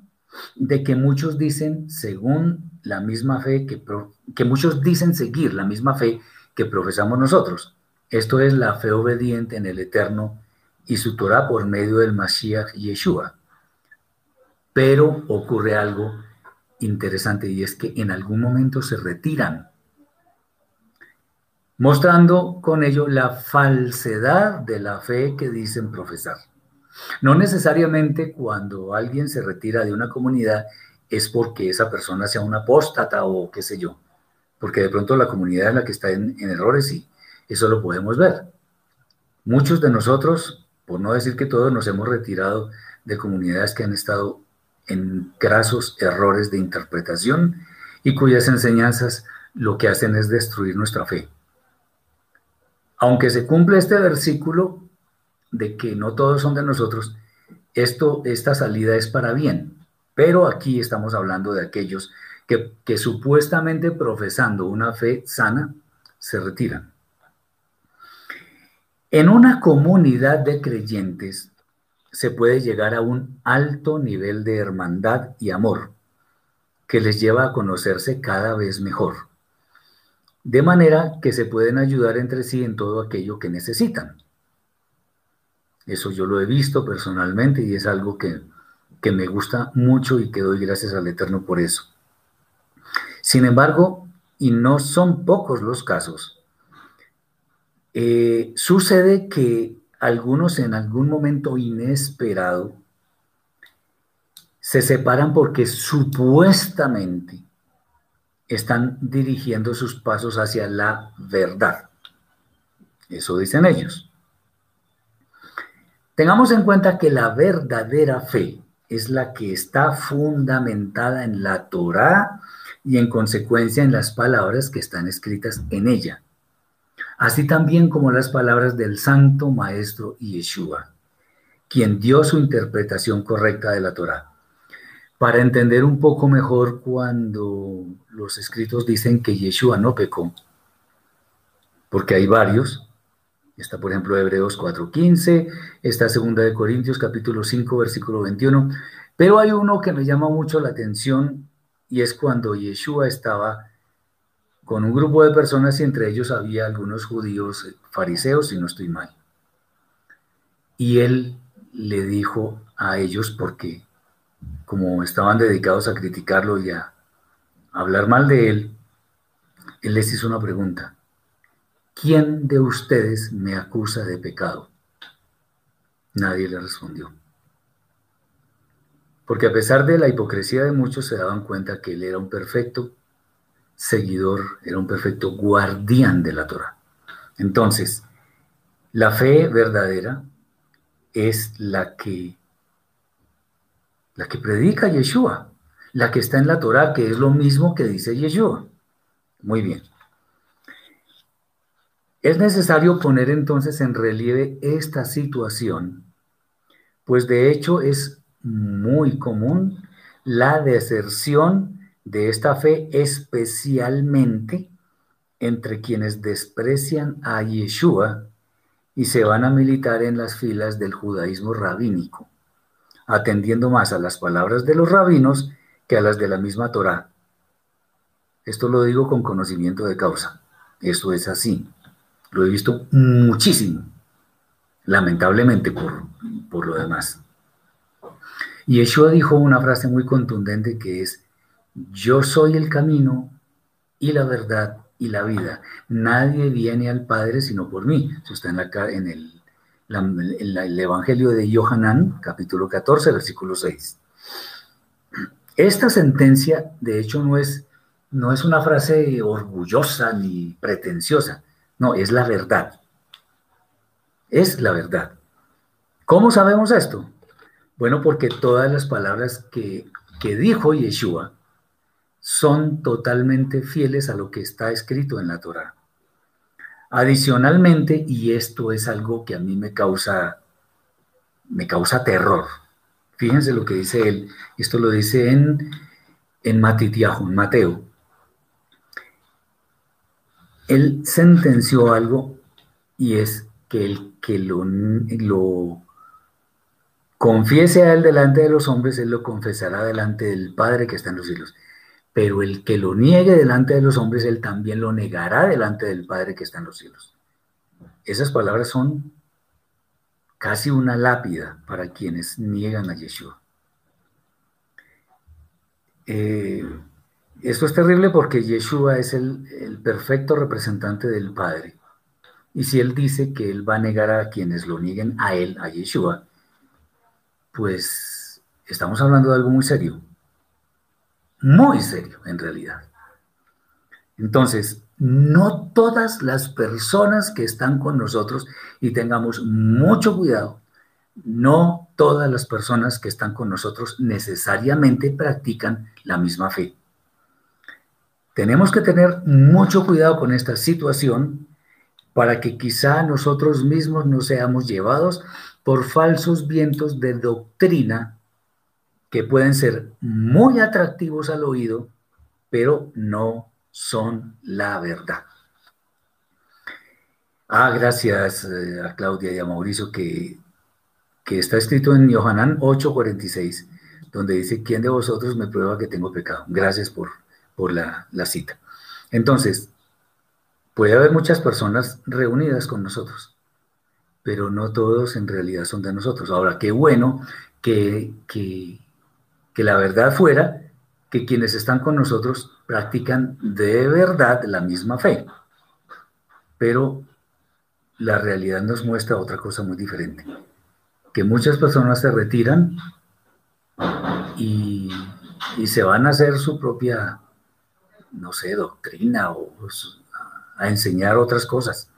de que muchos dicen, según la misma fe que, que muchos dicen seguir la misma fe que profesamos nosotros. Esto es la fe obediente en el Eterno y su Torah por medio del Mashiach Yeshua. Pero ocurre algo interesante y es que en algún momento se retiran mostrando con ello la falsedad de la fe que dicen profesar. No necesariamente cuando alguien se retira de una comunidad es porque esa persona sea una apóstata o qué sé yo, porque de pronto la comunidad es la que está en, en errores y eso lo podemos ver. Muchos de nosotros, por no decir que todos, nos hemos retirado de comunidades que han estado en grasos errores de interpretación y cuyas enseñanzas lo que hacen es destruir nuestra fe aunque se cumple este versículo de que no todos son de nosotros, esto, esta salida es para bien. Pero aquí estamos hablando de aquellos que, supuestamente profesando una fe sana, se retiran. En una comunidad de creyentes se puede llegar a un alto nivel de hermandad y amor que les lleva a conocerse cada vez mejor de manera que se pueden ayudar entre sí en todo aquello que necesitan. Eso yo lo he visto personalmente y es algo que, me gusta mucho y que doy gracias al Eterno por eso. Sin embargo, y no son pocos los casos, eh, sucede que algunos en algún momento inesperado se separan porque supuestamente están dirigiendo sus pasos hacia la verdad. Eso dicen ellos. Tengamos en cuenta que la verdadera fe es la que está fundamentada en la Torá y en consecuencia en las palabras que están escritas en ella, así también como las palabras del Santo Maestro Yeshua, quien dio su interpretación correcta de la Torá para entender un poco mejor cuando los escritos dicen que Yeshua no pecó, porque hay varios. Está, por ejemplo, Hebreos 4.15, está Segunda de Corintios capítulo 5, versículo 21, pero hay uno que me llama mucho la atención y es cuando Yeshua estaba con un grupo de personas y entre ellos había algunos judíos fariseos, si no estoy mal. Y él le dijo a ellos, porque como estaban dedicados a criticarlo y a hablar mal de él, él les hizo una pregunta. ¿Quién de ustedes me acusa de pecado? Nadie le respondió. Porque a pesar de la hipocresía de muchos se daban cuenta que él era un perfecto seguidor, era un perfecto guardián de la Torah. Entonces, la fe verdadera es la que la que predica Yeshua, la que está en la Torah, que es lo mismo que dice Yeshua. Muy bien. Es necesario poner entonces en relieve esta situación, pues de hecho es muy común la deserción de esta fe, especialmente entre quienes desprecian a Yeshua y se van a militar en las filas del judaísmo rabínico atendiendo más a las palabras de los rabinos que a las de la misma Torá. Esto lo digo con conocimiento de causa. Esto es así. Lo he visto muchísimo, lamentablemente por, por lo demás. Y Yeshua dijo una frase muy contundente que es, yo soy el camino y la verdad y la vida. Nadie viene al Padre sino por mí. Eso está en, la, en, el, el Evangelio de Yohanan, capítulo 14, versículo 6. Esta sentencia, de hecho, no es, no es una frase orgullosa ni pretenciosa, no, es la verdad. Es la verdad. ¿Cómo sabemos esto? Bueno, porque todas las palabras que, que dijo Yeshua son totalmente fieles a lo que está escrito en la Torah. Adicionalmente, y esto es algo que a mí me causa, me causa terror. Fíjense lo que dice él. Esto lo dice en, en Mateo. Él sentenció algo y es que el que lo, confiese a él delante de los hombres, él lo confesará delante del Padre que está en los cielos pero el que lo niegue delante de los hombres, él también lo negará delante del Padre que está en los cielos. Esas palabras son casi una lápida para quienes niegan a Yeshua. Eh, esto es terrible porque Yeshua es el, perfecto representante del Padre. Y si él dice que él va a negar a quienes lo nieguen a él, a Yeshua, pues estamos hablando de algo muy serio muy serio en realidad. Entonces, no todas las personas que están con nosotros, y tengamos mucho cuidado, no todas las personas que están con nosotros necesariamente practican la misma fe. Tenemos que tener mucho cuidado con esta situación para que quizá nosotros mismos no seamos llevados por falsos vientos de doctrina que pueden ser muy atractivos al oído, pero no son la verdad. Ah, gracias eh, a Claudia y a Mauricio que, que está escrito en Yohanan 8:46, donde dice, ¿quién de vosotros me prueba que tengo pecado? Gracias por, por la, la cita. Entonces, puede haber muchas personas reunidas con nosotros, pero no todos en realidad son de nosotros. Ahora, qué bueno que, que, que la verdad fuera que quienes están con nosotros practican de verdad la misma fe. Pero la realidad nos muestra otra cosa muy diferente, que muchas personas se retiran y, se van a hacer su propia, no sé, doctrina o a enseñar otras cosas.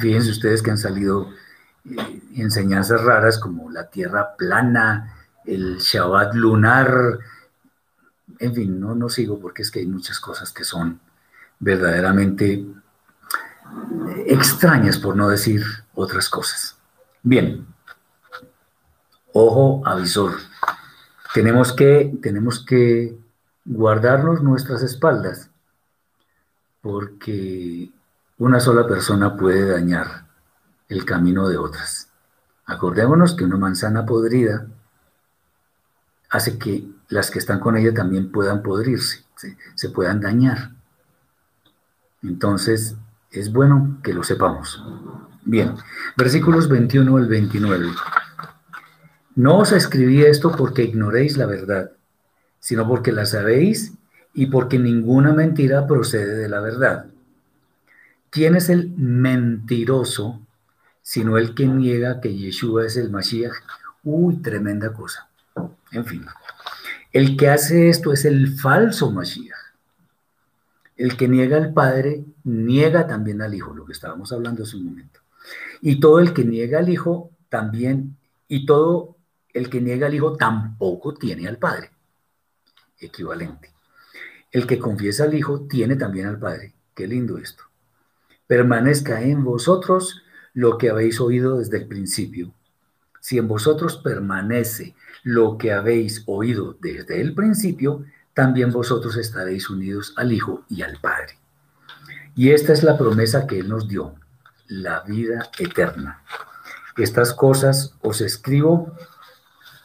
Fíjense ustedes que han salido eh, enseñanzas raras como la tierra plana, el Shabbat lunar, en fin, no, no sigo porque es que hay muchas cosas que son verdaderamente extrañas, por no decir otras cosas. Bien, ojo avisor, tenemos que, tenemos que guardarnos nuestras espaldas, porque una sola persona puede dañar el camino de otras. Acordémonos que una manzana podrida hace que las que están con ella también puedan podrirse, se, puedan dañar. Entonces, es bueno que lo sepamos. Bien, versículos 21 al 29. No os escribí esto porque ignoréis la verdad, sino porque la sabéis y porque ninguna mentira procede de la verdad. ¿Quién es el mentiroso sino el que niega que Yeshua es el Mashiach? Uy, tremenda cosa. En fin, el que hace esto es el falso Mashiach. El que niega al Padre niega también al Hijo, lo que estábamos hablando hace un momento. Y todo el que niega al Hijo también, y todo el que niega al Hijo tampoco tiene al Padre. Equivalente. El que confiesa al Hijo tiene también al Padre. Qué lindo esto. Permanezca en vosotros lo que habéis oído desde el principio. Si en vosotros permanece lo que habéis oído desde el principio, también vosotros estaréis unidos al Hijo y al Padre. Y esta es la promesa que Él nos dio, la vida eterna. Estas cosas os escribo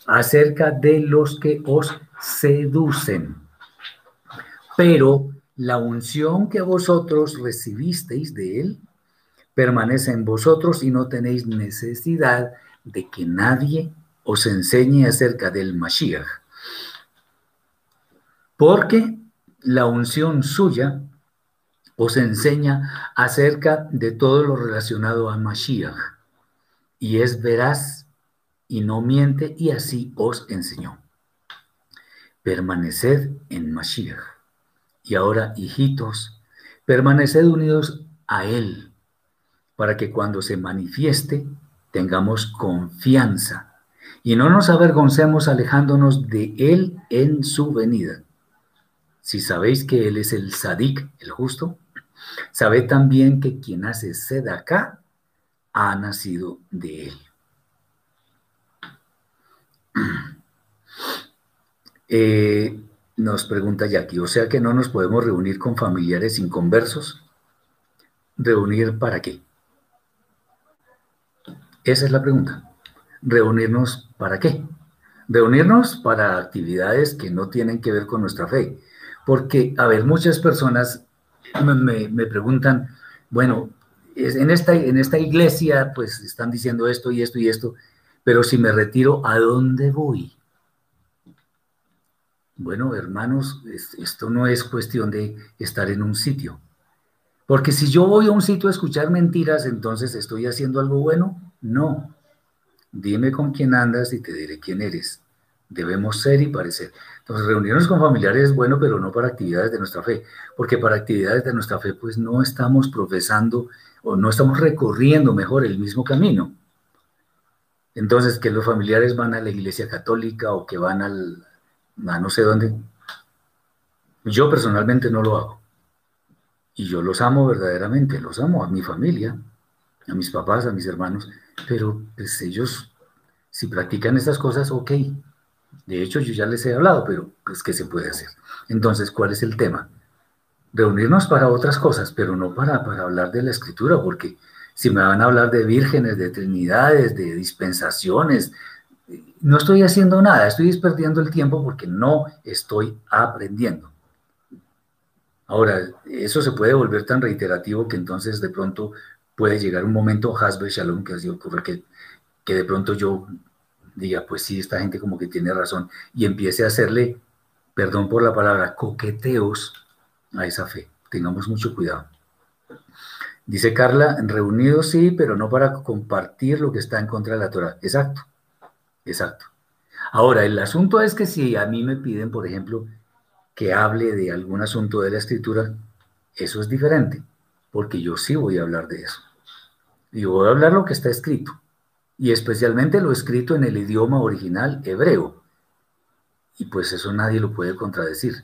acerca de los que os seducen. Pero la unción que vosotros recibisteis de Él permanece en vosotros y no tenéis necesidad de que nadie os enseñe acerca del Mashiach. Porque la unción suya os enseña acerca de todo lo relacionado a Mashiach, y es veraz y no miente, y así os enseñó. Permaneced en Mashiach. Y ahora, hijitos, permaneced unidos a Él, para que cuando se manifieste tengamos confianza y no nos avergoncemos alejándonos de Él en su venida. Si sabéis que Él es el Sadik, el justo, sabed también que quien hace sed acá ha nacido de Él. Eh, nos pregunta Jackie, o sea que no nos podemos reunir con familiares inconversos. ¿Reunir para qué? Esa es la pregunta. ¿Reunirnos para qué? Reunirnos para actividades que no tienen que ver con nuestra fe. Porque, a ver, muchas personas me, preguntan, bueno, en esta, en esta iglesia pues están diciendo esto y esto y esto, pero si me retiro, ¿a dónde voy? Bueno, hermanos, esto no es cuestión de estar en un sitio. Porque si yo voy a un sitio a escuchar mentiras, entonces estoy haciendo algo bueno. No. Dime con quién andas y te diré quién eres. Debemos ser y parecer. Entonces, reunirnos con familiares es bueno, pero no para actividades de nuestra fe, porque para actividades de nuestra fe, pues no estamos profesando o no estamos recorriendo mejor el mismo camino. Entonces, que los familiares van a la iglesia católica o que van al, a no sé dónde, yo personalmente no lo hago. Y yo los amo verdaderamente, los amo a mi familia, a mis papás, a mis hermanos, pero pues ellos, si practican estas cosas, ok. De hecho, yo ya les he hablado, pero pues, ¿qué se puede hacer? Entonces, ¿cuál es el tema? Reunirnos para otras cosas, pero no para, para hablar de la escritura, porque si me van a hablar de vírgenes, de trinidades, de dispensaciones, no estoy haciendo nada, estoy perdiendo el tiempo porque no estoy aprendiendo. Ahora, eso se puede volver tan reiterativo que entonces de pronto puede llegar un momento, Hasbe Shalom, que así ocurre, que, que de pronto yo diga, pues sí, esta gente como que tiene razón, y empiece a hacerle, perdón por la palabra, coqueteos a esa fe. Tengamos mucho cuidado. Dice Carla, reunidos sí, pero no para compartir lo que está en contra de la Torah. Exacto, exacto. Ahora, el asunto es que si a mí me piden, por ejemplo, que hable de algún asunto de la escritura, eso es diferente, porque yo sí voy a hablar de eso. Y voy a hablar lo que está escrito, y especialmente lo escrito en el idioma original hebreo. Y pues eso nadie lo puede contradecir.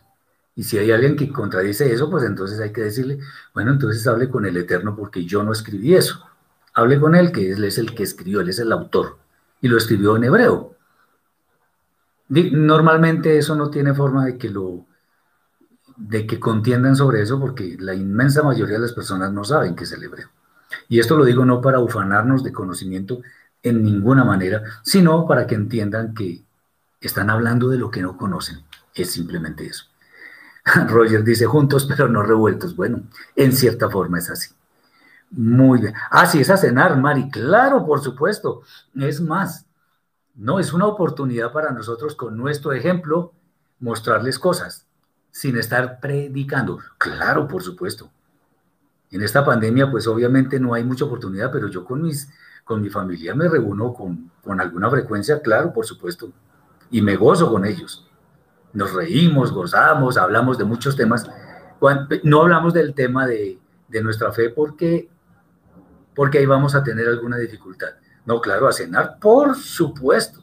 Y si hay alguien que contradice eso, pues entonces hay que decirle, bueno, entonces hable con el Eterno porque yo no escribí eso. Hable con él, que él es el que escribió, él es el autor. Y lo escribió en hebreo. Normalmente eso no tiene forma de que lo de que contiendan sobre eso porque la inmensa mayoría de las personas no saben qué es el hebreo. Y esto lo digo no para ufanarnos de conocimiento en ninguna manera, sino para que entiendan que están hablando de lo que no conocen. Es simplemente eso. Roger dice juntos pero no revueltos. Bueno, en cierta forma es así. Muy bien. Ah, sí, es a cenar, Mari. Claro, por supuesto. Es más, no, es una oportunidad para nosotros con nuestro ejemplo mostrarles cosas sin estar predicando. Claro, por supuesto. En esta pandemia, pues obviamente no hay mucha oportunidad, pero yo con, mis, con mi familia me reúno con, con alguna frecuencia, claro, por supuesto, y me gozo con ellos. Nos reímos, gozamos, hablamos de muchos temas. No hablamos del tema de, de nuestra fe porque, porque ahí vamos a tener alguna dificultad. No, claro, a cenar, por supuesto,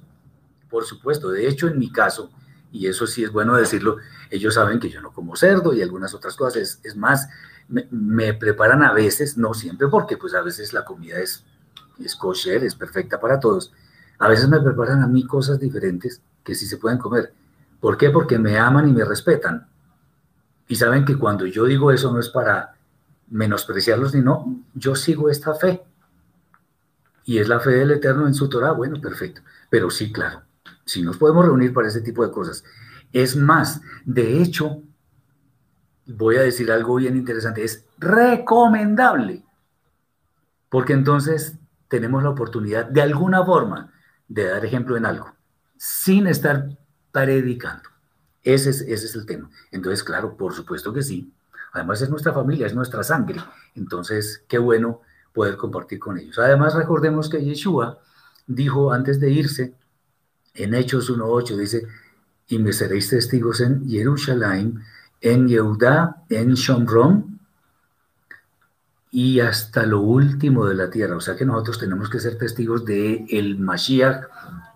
por supuesto. De hecho, en mi caso, y eso sí es bueno decirlo, ellos saben que yo no como cerdo y algunas otras cosas. Es, más, me, preparan a veces, no siempre, porque pues a veces la comida es, es kosher, es perfecta para todos. A veces me preparan a mí cosas diferentes que sí se pueden comer. ¿Por qué? Porque me aman y me respetan. Y saben que cuando yo digo eso no es para menospreciarlos ni no, yo sigo esta fe. Y es la fe del Eterno en su Torah, bueno, perfecto. Pero sí, claro, si nos podemos reunir para ese tipo de cosas. Es más, de hecho, voy a decir algo bien interesante, es recomendable, porque entonces tenemos la oportunidad de alguna forma de dar ejemplo en algo, sin estar predicando. Ese es, ese es el tema. Entonces, claro, por supuesto que sí. Además es nuestra familia, es nuestra sangre. Entonces, qué bueno poder compartir con ellos. Además, recordemos que Yeshua dijo antes de irse, en Hechos 1.8, dice, y me seréis testigos en Jerusalén, en Yehudá, en Shomron y hasta lo último de la tierra. O sea que nosotros tenemos que ser testigos de el Mashiach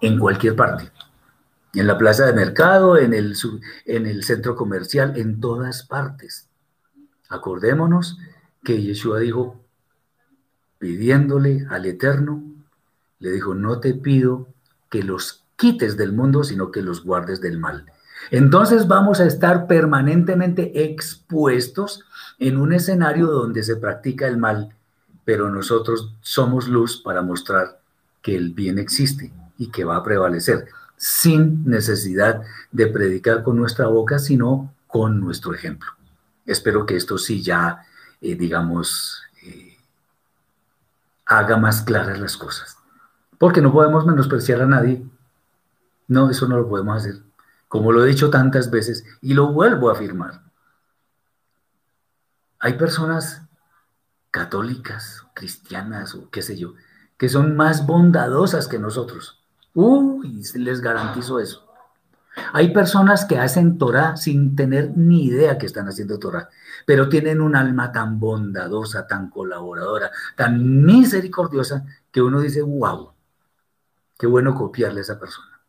en cualquier parte. En la plaza de mercado, en el, en el centro comercial, en todas partes. Acordémonos que Yeshua dijo, pidiéndole al Eterno, le dijo, no te pido que los quites del mundo, sino que los guardes del mal. Entonces vamos a estar permanentemente expuestos en un escenario donde se practica el mal, pero nosotros somos luz para mostrar que el bien existe y que va a prevalecer, sin necesidad de predicar con nuestra boca, sino con nuestro ejemplo. Espero que esto sí ya, eh, digamos, eh, haga más claras las cosas. Porque no podemos menospreciar a nadie. No, eso no lo podemos hacer. Como lo he dicho tantas veces y lo vuelvo a afirmar. Hay personas católicas, cristianas o qué sé yo, que son más bondadosas que nosotros. Uy, les garantizo eso. Hay personas que hacen Torah sin tener ni idea que están haciendo Torah, pero tienen un alma tan bondadosa, tan colaboradora, tan misericordiosa, que uno dice, wow, qué bueno copiarle a esa persona.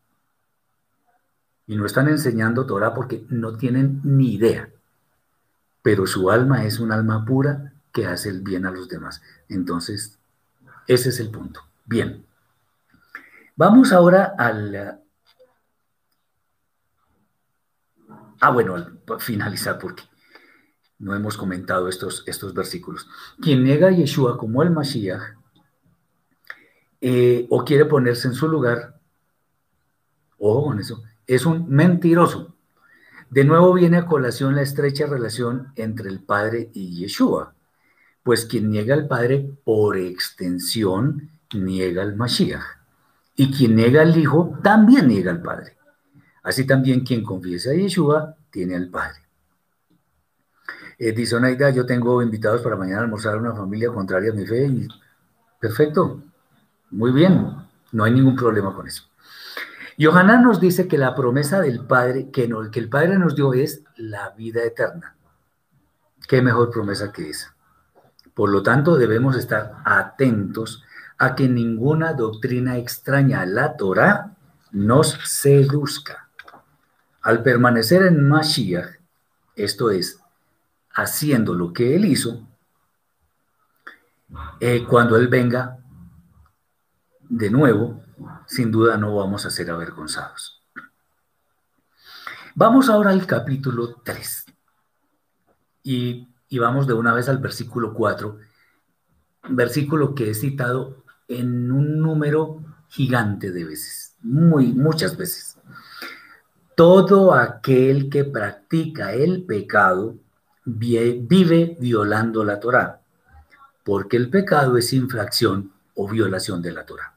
Y no están enseñando Torah porque no tienen ni idea, pero su alma es un alma pura que hace el bien a los demás. Entonces, ese es el punto. Bien. Vamos ahora al, Ah, bueno, finalizar porque no hemos comentado estos, estos versículos. Quien niega a Yeshua como el Mashiach eh, o quiere ponerse en su lugar, ojo con eso, es un mentiroso. De nuevo viene a colación la estrecha relación entre el Padre y Yeshua, pues quien niega al Padre por extensión niega al Mashiach, y quien niega al Hijo también niega al Padre. Así también quien confiesa a Yeshua tiene al Padre. Eh, dice Onaida, yo tengo invitados para mañana a almorzar una familia contraria a mi fe y perfecto, muy bien, no hay ningún problema con eso. Yohanan nos dice que la promesa del Padre, que, no, que el Padre nos dio es la vida eterna. ¿Qué mejor promesa que esa? Por lo tanto, debemos estar atentos a que ninguna doctrina extraña a la Torah nos seduzca. Al permanecer en Mashiach, esto es, haciendo lo que él hizo, eh, cuando él venga de nuevo, sin duda no vamos a ser avergonzados. Vamos ahora al capítulo 3 y, vamos de una vez al versículo 4, versículo que he citado en un número gigante de veces, muy, muchas veces. Todo aquel que practica el pecado vive violando la Torah, porque el pecado es infracción o violación de la Torah.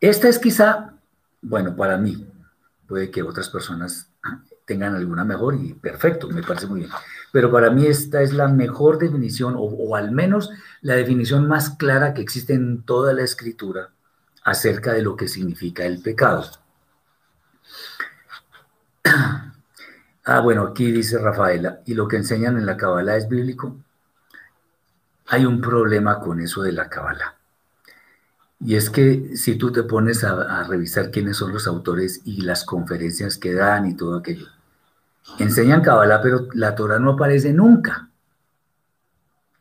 Esta es quizá, bueno, para mí, puede que otras personas tengan alguna mejor y perfecto, me parece muy bien. Pero para mí esta es la mejor definición, o, al menos la definición más clara que existe en toda la escritura acerca de lo que significa el pecado. Ah, bueno, aquí dice Rafaela, ¿y lo que enseñan en la Kabbalah es bíblico? Hay un problema con eso de la Kabbalah. Y es que si tú te pones a, a, revisar quiénes son los autores y las conferencias que dan y todo aquello, enseñan Kabbalah, pero la Torah no aparece nunca.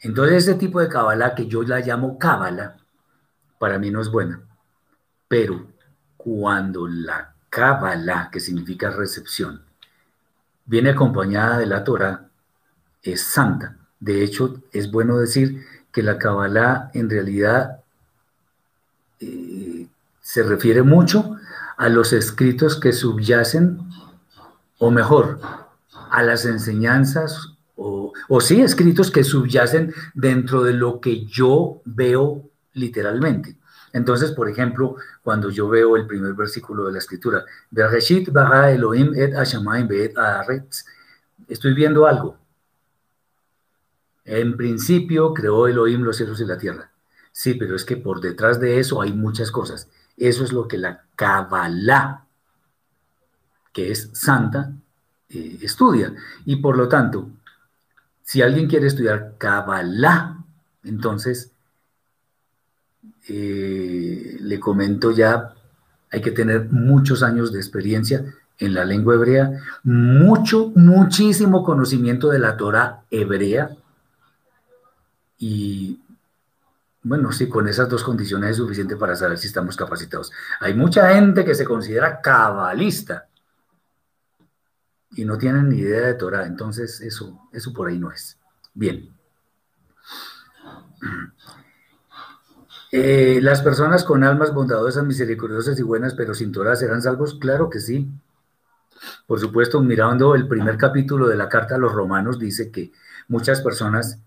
Entonces ese tipo de Kabbalah que yo la llamo Kabbalah, para mí no es buena. Pero cuando la Kabbalah, que significa recepción, viene acompañada de la Torah, es santa. De hecho, es bueno decir que la Kabbalah en realidad eh, se refiere mucho a los escritos que subyacen, o mejor, a las enseñanzas, o, o sí, escritos que subyacen dentro de lo que yo veo literalmente. Entonces, por ejemplo, cuando yo veo el primer versículo de la escritura, Elohim et estoy viendo algo. En principio creó Elohim los cielos y la tierra. Sí, pero es que por detrás de eso hay muchas cosas. Eso es lo que la Kabbalah, que es santa, eh, estudia. Y por lo tanto, si alguien quiere estudiar Kabbalah, entonces eh, le comento ya, hay que tener muchos años de experiencia en la lengua hebrea, mucho, muchísimo conocimiento de la Torah hebrea, y bueno, sí, con esas dos condiciones es suficiente para saber si estamos capacitados. Hay mucha gente que se considera cabalista y no tienen ni idea de Torah, entonces eso, eso por ahí no es. Bien. Eh, las personas con almas bondadosas, misericordiosas y buenas, pero sin Torah, ¿serán salvos? Claro que sí. Por supuesto, mirando el primer capítulo de la carta a los romanos, dice que muchas personas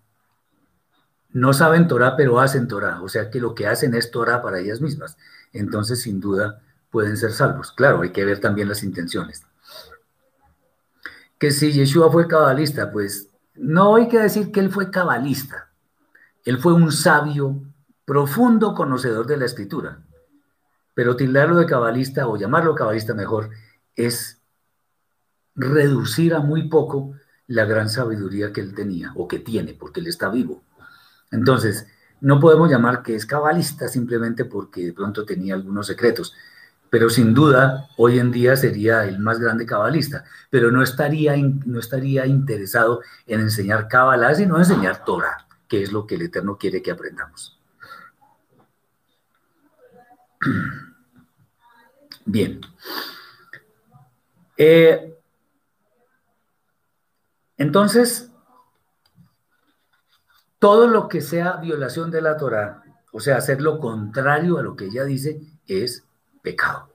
no saben Torah, pero hacen Torah. O sea que lo que hacen es Torah para ellas mismas. Entonces, sin duda, pueden ser salvos. Claro, hay que ver también las intenciones. Que si Yeshua fue cabalista, pues no hay que decir que él fue cabalista. Él fue un sabio, profundo conocedor de la escritura. Pero tildarlo de cabalista, o llamarlo cabalista mejor, es reducir a muy poco la gran sabiduría que él tenía, o que tiene, porque él está vivo. Entonces, no podemos llamar que es cabalista simplemente porque de pronto tenía algunos secretos, pero sin duda hoy en día sería el más grande cabalista, pero no estaría, no estaría interesado en enseñar cabalá, sino enseñar Torah, que es lo que el Eterno quiere que aprendamos. Bien. Eh, entonces, todo lo que sea violación de la Torah, o sea, hacer lo contrario a lo que ella dice, es pecado.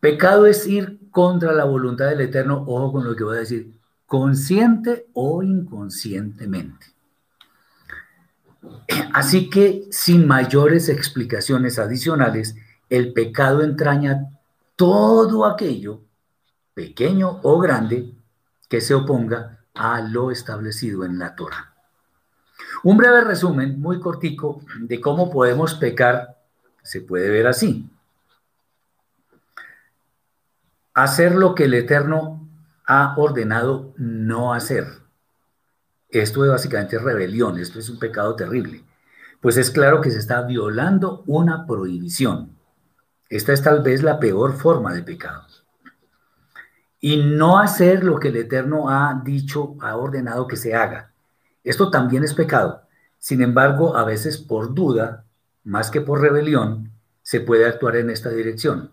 Pecado es ir contra la voluntad del Eterno, ojo con lo que voy a decir, consciente o inconscientemente. Así que sin mayores explicaciones adicionales, el pecado entraña todo aquello, pequeño o grande, que se oponga a lo establecido en la Torah. Un breve resumen, muy cortico, de cómo podemos pecar se puede ver así. Hacer lo que el Eterno ha ordenado no hacer. Esto es básicamente rebelión, esto es un pecado terrible. Pues es claro que se está violando una prohibición. Esta es tal vez la peor forma de pecado y no hacer lo que el Eterno ha dicho, ha ordenado que se haga. Esto también es pecado. Sin embargo, a veces por duda, más que por rebelión, se puede actuar en esta dirección.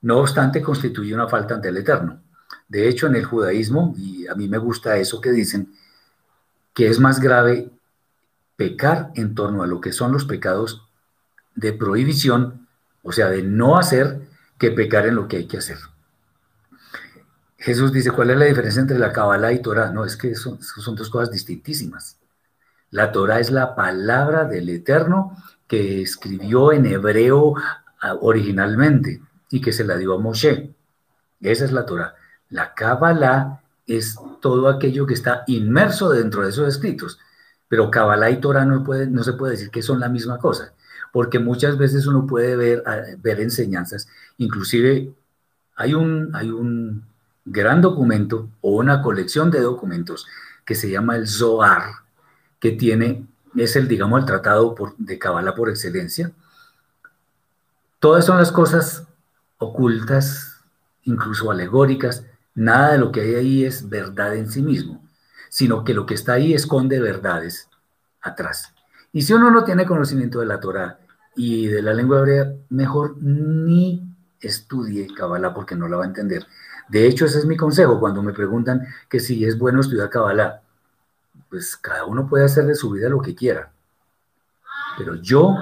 No obstante, constituye una falta ante el Eterno. De hecho, en el judaísmo, y a mí me gusta eso que dicen, que es más grave pecar en torno a lo que son los pecados de prohibición, o sea, de no hacer, que pecar en lo que hay que hacer. Jesús dice, ¿cuál es la diferencia entre la Kabbalah y Torah? No, es que son, dos cosas distintísimas. La Torah es la palabra del Eterno que escribió en hebreo ah, originalmente y que se la dio a Moshe. Esa es la Torah. La Kabbalah es todo aquello que está inmerso dentro de esos escritos. Pero Kabbalah y Torah no, se puede decir que son la misma cosa, porque muchas veces uno puede ver, ah, enseñanzas, inclusive hay un gran documento o una colección de documentos que se llama el Zohar, que tiene, es el, digamos, el tratado de Kabbalah por excelencia. Todas son las cosas ocultas, incluso alegóricas, nada de lo que hay ahí es verdad en sí mismo, sino que lo que está ahí esconde verdades atrás. Y si uno no tiene conocimiento de la Torah y de la lengua hebrea, mejor ni estudie Kabbalah porque no la va a entender. De hecho, ese es mi consejo cuando me preguntan que si es bueno estudiar Kabbalah. Pues cada uno puede hacer de su vida lo que quiera. Pero yo,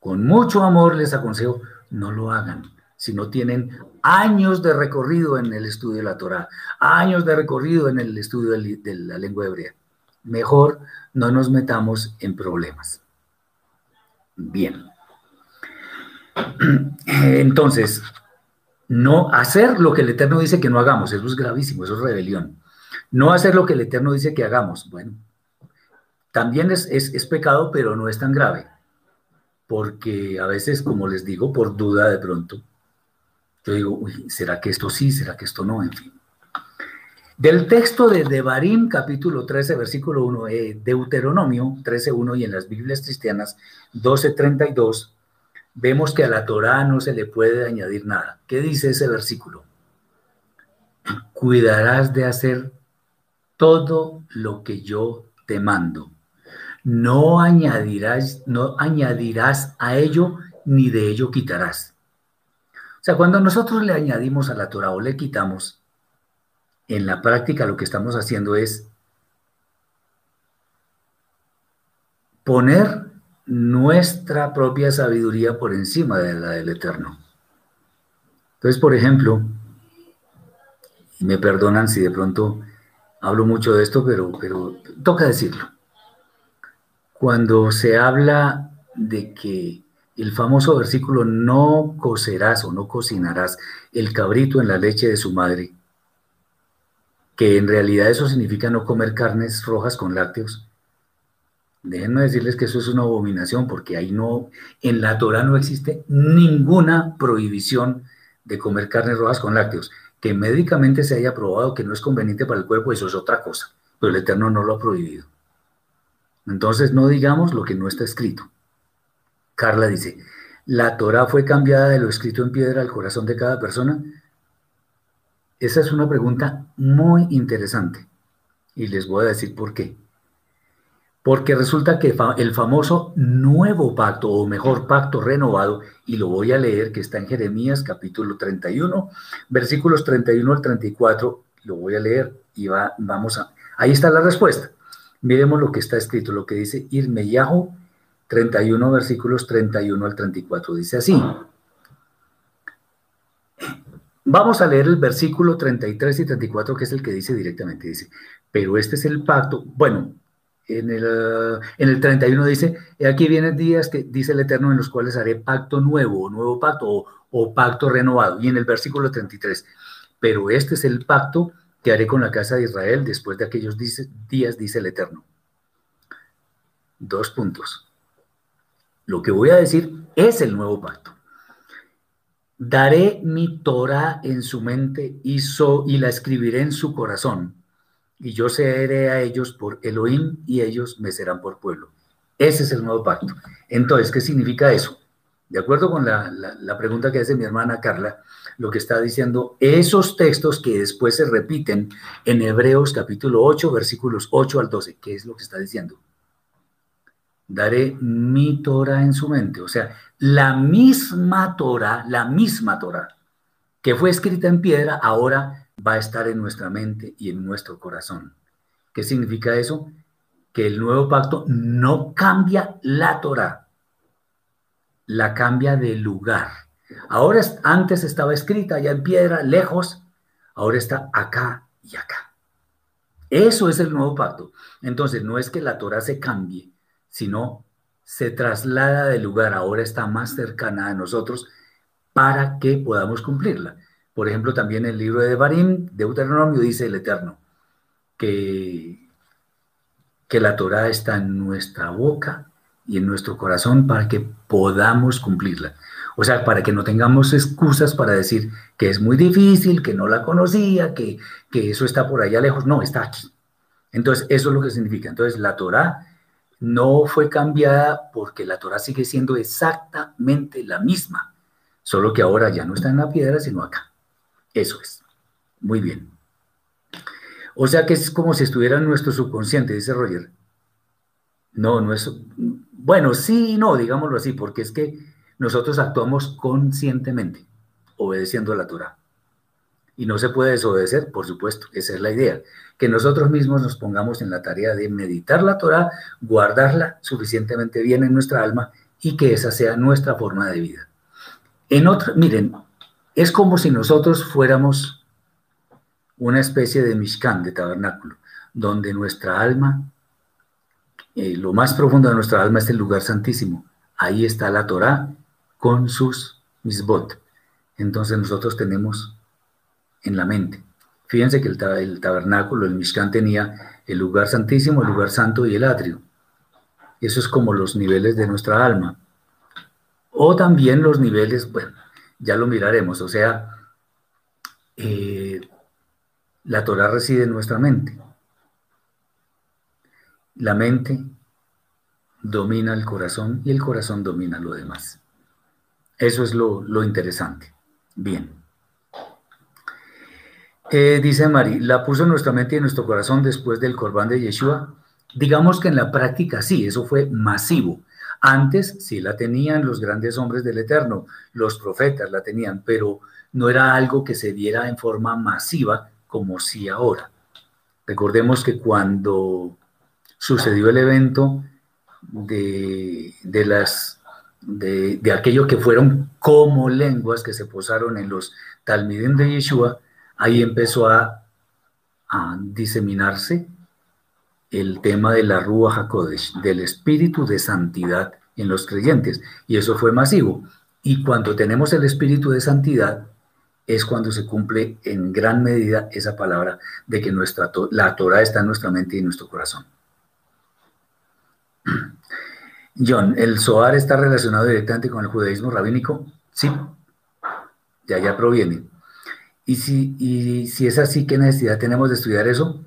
con mucho amor, les aconsejo, no lo hagan. Si no tienen años de recorrido en el estudio de la Torah, años de recorrido en el estudio de la lengua hebrea. Mejor no nos metamos en problemas. Bien. Entonces, No hacer lo que el Eterno dice que no hagamos, eso es gravísimo, eso es rebelión. No hacer lo que el Eterno dice que hagamos, bueno, también es, es, pecado, pero no es tan grave, porque a veces, como les digo, por duda de pronto, yo digo, uy, ¿será que esto sí? ¿Será que esto no? En fin. Del texto de Devarim, capítulo 13, versículo 1, eh, Deuteronomio 13.1 y en las Biblias cristianas 12.32, vemos que a la Torá no se le puede añadir nada. ¿Qué dice ese versículo? Cuidarás de hacer todo lo que yo te mando. No añadirás, no añadirás a ello ni de ello quitarás. O sea, cuando nosotros le añadimos a la Torah o le quitamos, en la práctica lo que estamos haciendo es poner nuestra propia sabiduría por encima de la del Eterno. Entonces, por ejemplo, me perdonan si de pronto hablo mucho de esto, pero, toca decirlo. Cuando se habla de que el famoso versículo no cocerás o no cocinarás el cabrito en la leche de su madre, que en realidad eso significa no comer carnes rojas con lácteos, Déjenme decirles que eso es una abominación porque ahí no, en la Torah no existe ninguna prohibición de comer carnes rojas con lácteos. Que médicamente se haya probado que no es conveniente para el cuerpo, eso es otra cosa, pero el Eterno no lo ha prohibido. Entonces no digamos lo que no está escrito. Carla dice, ¿la Torah fue cambiada de lo escrito en piedra al corazón de cada persona? Esa es una pregunta muy interesante y les voy a decir por qué. Porque resulta que el famoso nuevo pacto, o mejor pacto renovado, y lo voy a leer, que está en Jeremías capítulo 31, versículos 31 al 34, lo voy a leer y va, vamos a... Ahí está la respuesta. Miremos lo que está escrito, lo que dice Irmeyahu 31, versículos 31 al 34. Dice así. Vamos a leer el versículo 33 y 34, que es el que dice directamente, dice, pero este es el pacto, bueno, en el, en el 31 dice, aquí vienen días que dice el Eterno en los cuales haré pacto nuevo, nuevo pacto o, pacto renovado. Y en el versículo 33, pero este es el pacto que haré con la casa de Israel después de aquellos días, dice el Eterno. Dos puntos. Lo que voy a decir es el nuevo pacto. Daré mi Torah en su mente y, y la escribiré en su corazón y yo seré a ellos por Elohim y ellos me serán por pueblo. Ese es el nuevo pacto. Entonces, ¿qué significa eso? De acuerdo con la, pregunta que hace mi hermana Carla, lo que está diciendo, esos textos que después se repiten en Hebreos capítulo 8, versículos 8 al 12, ¿qué es lo que está diciendo? Daré mi Torah en su mente, o sea, la misma Torah, la misma Torah que fue escrita en piedra, ahora va a estar en nuestra mente y en nuestro corazón. ¿Qué significa eso? Que el nuevo pacto no cambia la Torah, la cambia de lugar. Ahora antes estaba escrita ya en piedra, lejos, ahora está acá y acá. Eso es el nuevo pacto. Entonces no es que la Torah se cambie, sino se traslada de lugar, ahora está más cercana a nosotros para que podamos cumplirla. Por ejemplo, también el libro de Barim, Deuteronomio, dice el Eterno, que, que la Torah está en nuestra boca y en nuestro corazón para que podamos cumplirla. O sea, para que no tengamos excusas para decir que es muy difícil, que no la conocía, que, que eso está por allá lejos. No, está aquí. Entonces, eso es lo que significa. Entonces, la Torah no fue cambiada porque la Torah sigue siendo exactamente la misma, solo que ahora ya no está en la piedra, sino acá. Eso es. Muy bien. O sea que es como si estuviera en nuestro subconsciente, dice Roger. No, no es. Bueno, sí y no, digámoslo así, porque es que nosotros actuamos conscientemente, obedeciendo la Torah. Y no se puede desobedecer, por supuesto, esa es la idea. Que nosotros mismos nos pongamos en la tarea de meditar la Torah, guardarla suficientemente bien en nuestra alma y que esa sea nuestra forma de vida. En otra, miren, es como si nosotros fuéramos una especie de Mishkan, de tabernáculo, donde nuestra alma, eh, lo más profundo de nuestra alma es el lugar santísimo. Ahí está la Torah con sus misbot, entonces nosotros tenemos en la mente. Fíjense que el, tabernáculo, el Mishkan tenía el lugar santísimo, el lugar santo y el atrio. Eso es como los niveles de nuestra alma. O también los niveles, bueno, ya lo miraremos, o sea, eh, la Torah reside en nuestra mente. La mente domina el corazón y el corazón domina lo demás. Eso es lo, interesante. Bien. Eh, dice Mari, la puso en nuestra mente y en nuestro corazón después del corbán de Yeshua. Digamos que en la práctica sí, eso fue masivo. Antes sí la tenían los grandes hombres del Eterno, los profetas la tenían, pero no era algo que se diera en forma masiva como si ahora. Recordemos que cuando sucedió el evento de, las, de, aquello que fueron como lenguas que se posaron en los Talmidim de Yeshua, ahí empezó a, a diseminarse el tema de la Rúa HaKodesh, del espíritu de santidad en los creyentes, y eso fue masivo. Y cuando tenemos el espíritu de santidad, es cuando se cumple en gran medida esa palabra de que nuestra, la Torah está en nuestra mente y en nuestro corazón. John, ¿el Zohar está relacionado directamente con el judaísmo rabínico? Sí, de allá proviene. ¿Y si, y si es así, qué necesidad tenemos de estudiar eso?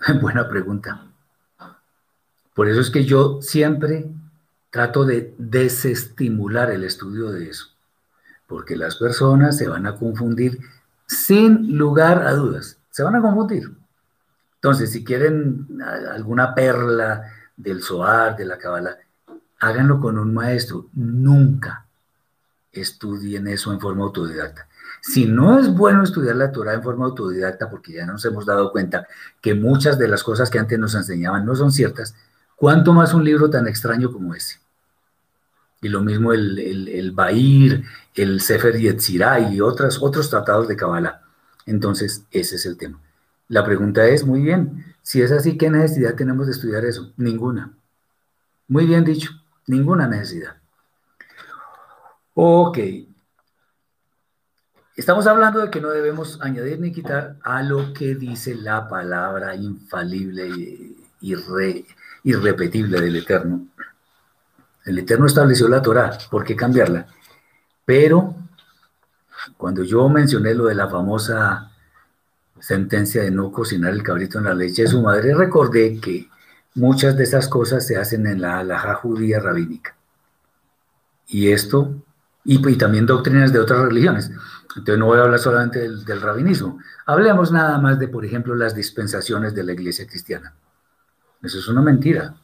Buena pregunta. Por eso es que yo siempre trato de desestimular el estudio de eso, porque las personas se van a confundir sin lugar a dudas, se van a confundir. Entonces, si quieren alguna perla del Zohar, de la Kabbalah, háganlo con un maestro. Nunca estudien eso en forma autodidacta. Si no es bueno estudiar la Torah en forma autodidacta, porque ya nos hemos dado cuenta que muchas de las cosas que antes nos enseñaban no son ciertas, ¿cuánto más un libro tan extraño como ese? Y lo mismo el, el, el Bair, el Sefer Yetzirah y otros tratados de Kabbalah. Entonces, ese es el tema. La pregunta es, muy bien, si es así, ¿qué necesidad tenemos de estudiar eso? Ninguna. Muy bien dicho, ninguna necesidad. Ok. Estamos hablando de que no debemos añadir ni quitar a lo que dice la palabra infalible y irrepetible del Eterno. El Eterno estableció la Torah, ¿por qué cambiarla? Pero cuando yo mencioné lo de la famosa sentencia de no cocinar el cabrito en la leche de su madre, recordé que muchas de esas cosas se hacen en la alhaja judía rabínica. Y esto, y, también doctrinas de otras religiones. Entonces no voy a hablar solamente del, rabinismo. Hablemos nada más de, por ejemplo, las dispensaciones de la iglesia cristiana. Eso es una mentira.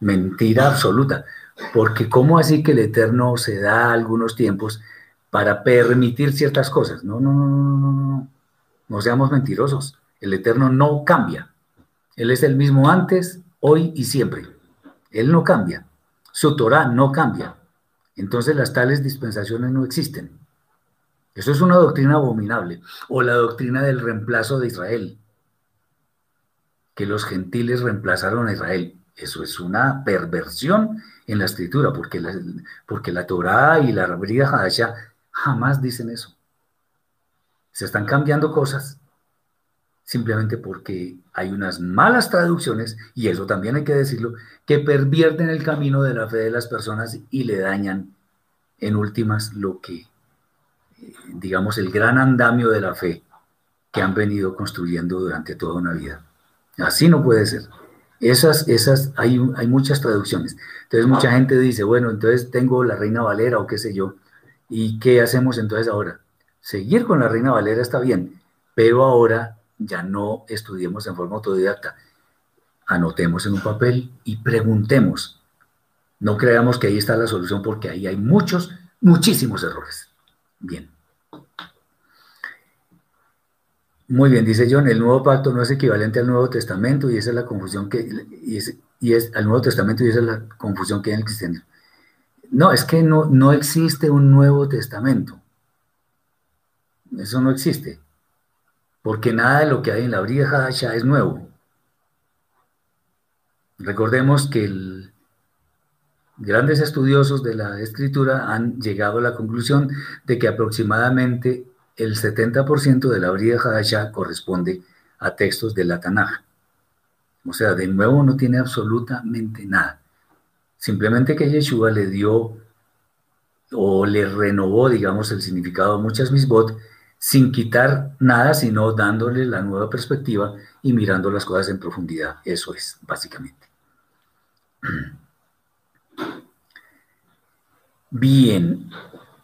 Mentira absoluta. Porque ¿cómo así que el Eterno se da algunos tiempos para permitir ciertas cosas? No, no, no, no, no, no. No seamos mentirosos. El Eterno no cambia. Él es el mismo antes, hoy y siempre. Él no cambia. Su Torah no cambia. Entonces las tales dispensaciones no existen. Eso es una doctrina abominable. O la doctrina del reemplazo de Israel. Que los gentiles reemplazaron a Israel. Eso es una perversión en la escritura, porque la, porque la Torah y la Rabría Hadasha jamás dicen eso. Se están cambiando cosas simplemente porque hay unas malas traducciones, y eso también hay que decirlo, que pervierten el camino de la fe de las personas y le dañan en últimas lo que, digamos, el gran andamio de la fe que han venido construyendo durante toda una vida. Así no puede ser. Esas, esas, hay, hay muchas traducciones. Entonces mucha gente dice, bueno, entonces tengo la Reina Valera o qué sé yo, ¿y qué hacemos entonces ahora? Seguir con la Reina Valera está bien, pero ahora ya no estudiemos en forma autodidacta. Anotemos en un papel y preguntemos. No creamos que ahí está la solución porque ahí hay muchos, muchísimos errores. Bien. Muy bien, dice John, el Nuevo Pacto no es equivalente al Nuevo Testamento y esa es la confusión que, y es, al Nuevo Testamento y esa es la confusión que hay en el cristianismo. No, es que no, no existe un Nuevo Testamento. Eso no existe. Porque nada de lo que hay en la Brija ya es nuevo. Recordemos que Grandes estudiosos de la escritura han llegado a la conclusión de que aproximadamente el 70% de la Brida Hadashah corresponde a textos de la Tanaj. O sea, de nuevo no tiene absolutamente nada. Simplemente que Yeshua le dio o le renovó, digamos, el significado a muchas misbot sin quitar nada, sino dándole la nueva perspectiva y mirando las cosas en profundidad. Eso es, básicamente. Bien,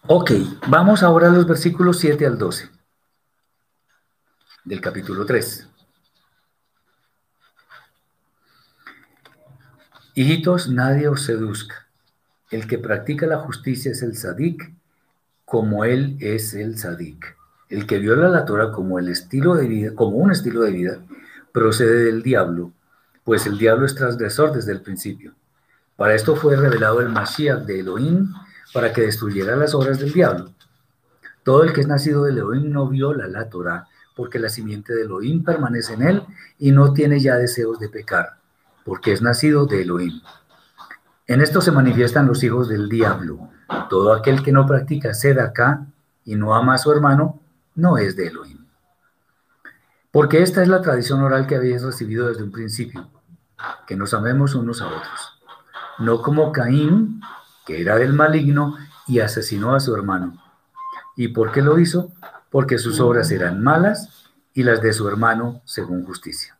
ok, vamos ahora a los versículos 7 al 12 del capítulo 3. Hijitos, nadie os seduzca. El que practica la justicia es el sadik, como él es el sadik. El que viola la Torah como el estilo de vida, como un estilo de vida, procede del diablo, pues el diablo es transgresor desde el principio. Para esto fue revelado el Mashiach de Elohim, para que destruyera las obras del diablo. Todo el que es nacido de Elohim no viola la Torah, porque la simiente de Elohim permanece en él y no tiene ya deseos de pecar, porque es nacido de Elohim. En esto se manifiestan los hijos del diablo. Todo aquel que no practica acá y no ama a su hermano, no es de Elohim. Porque esta es la tradición oral que habéis recibido desde un principio, que nos amemos unos a otros. No como Caín, que era del maligno y asesinó a su hermano. ¿Y por qué lo hizo? Porque sus obras eran malas y las de su hermano según justicia.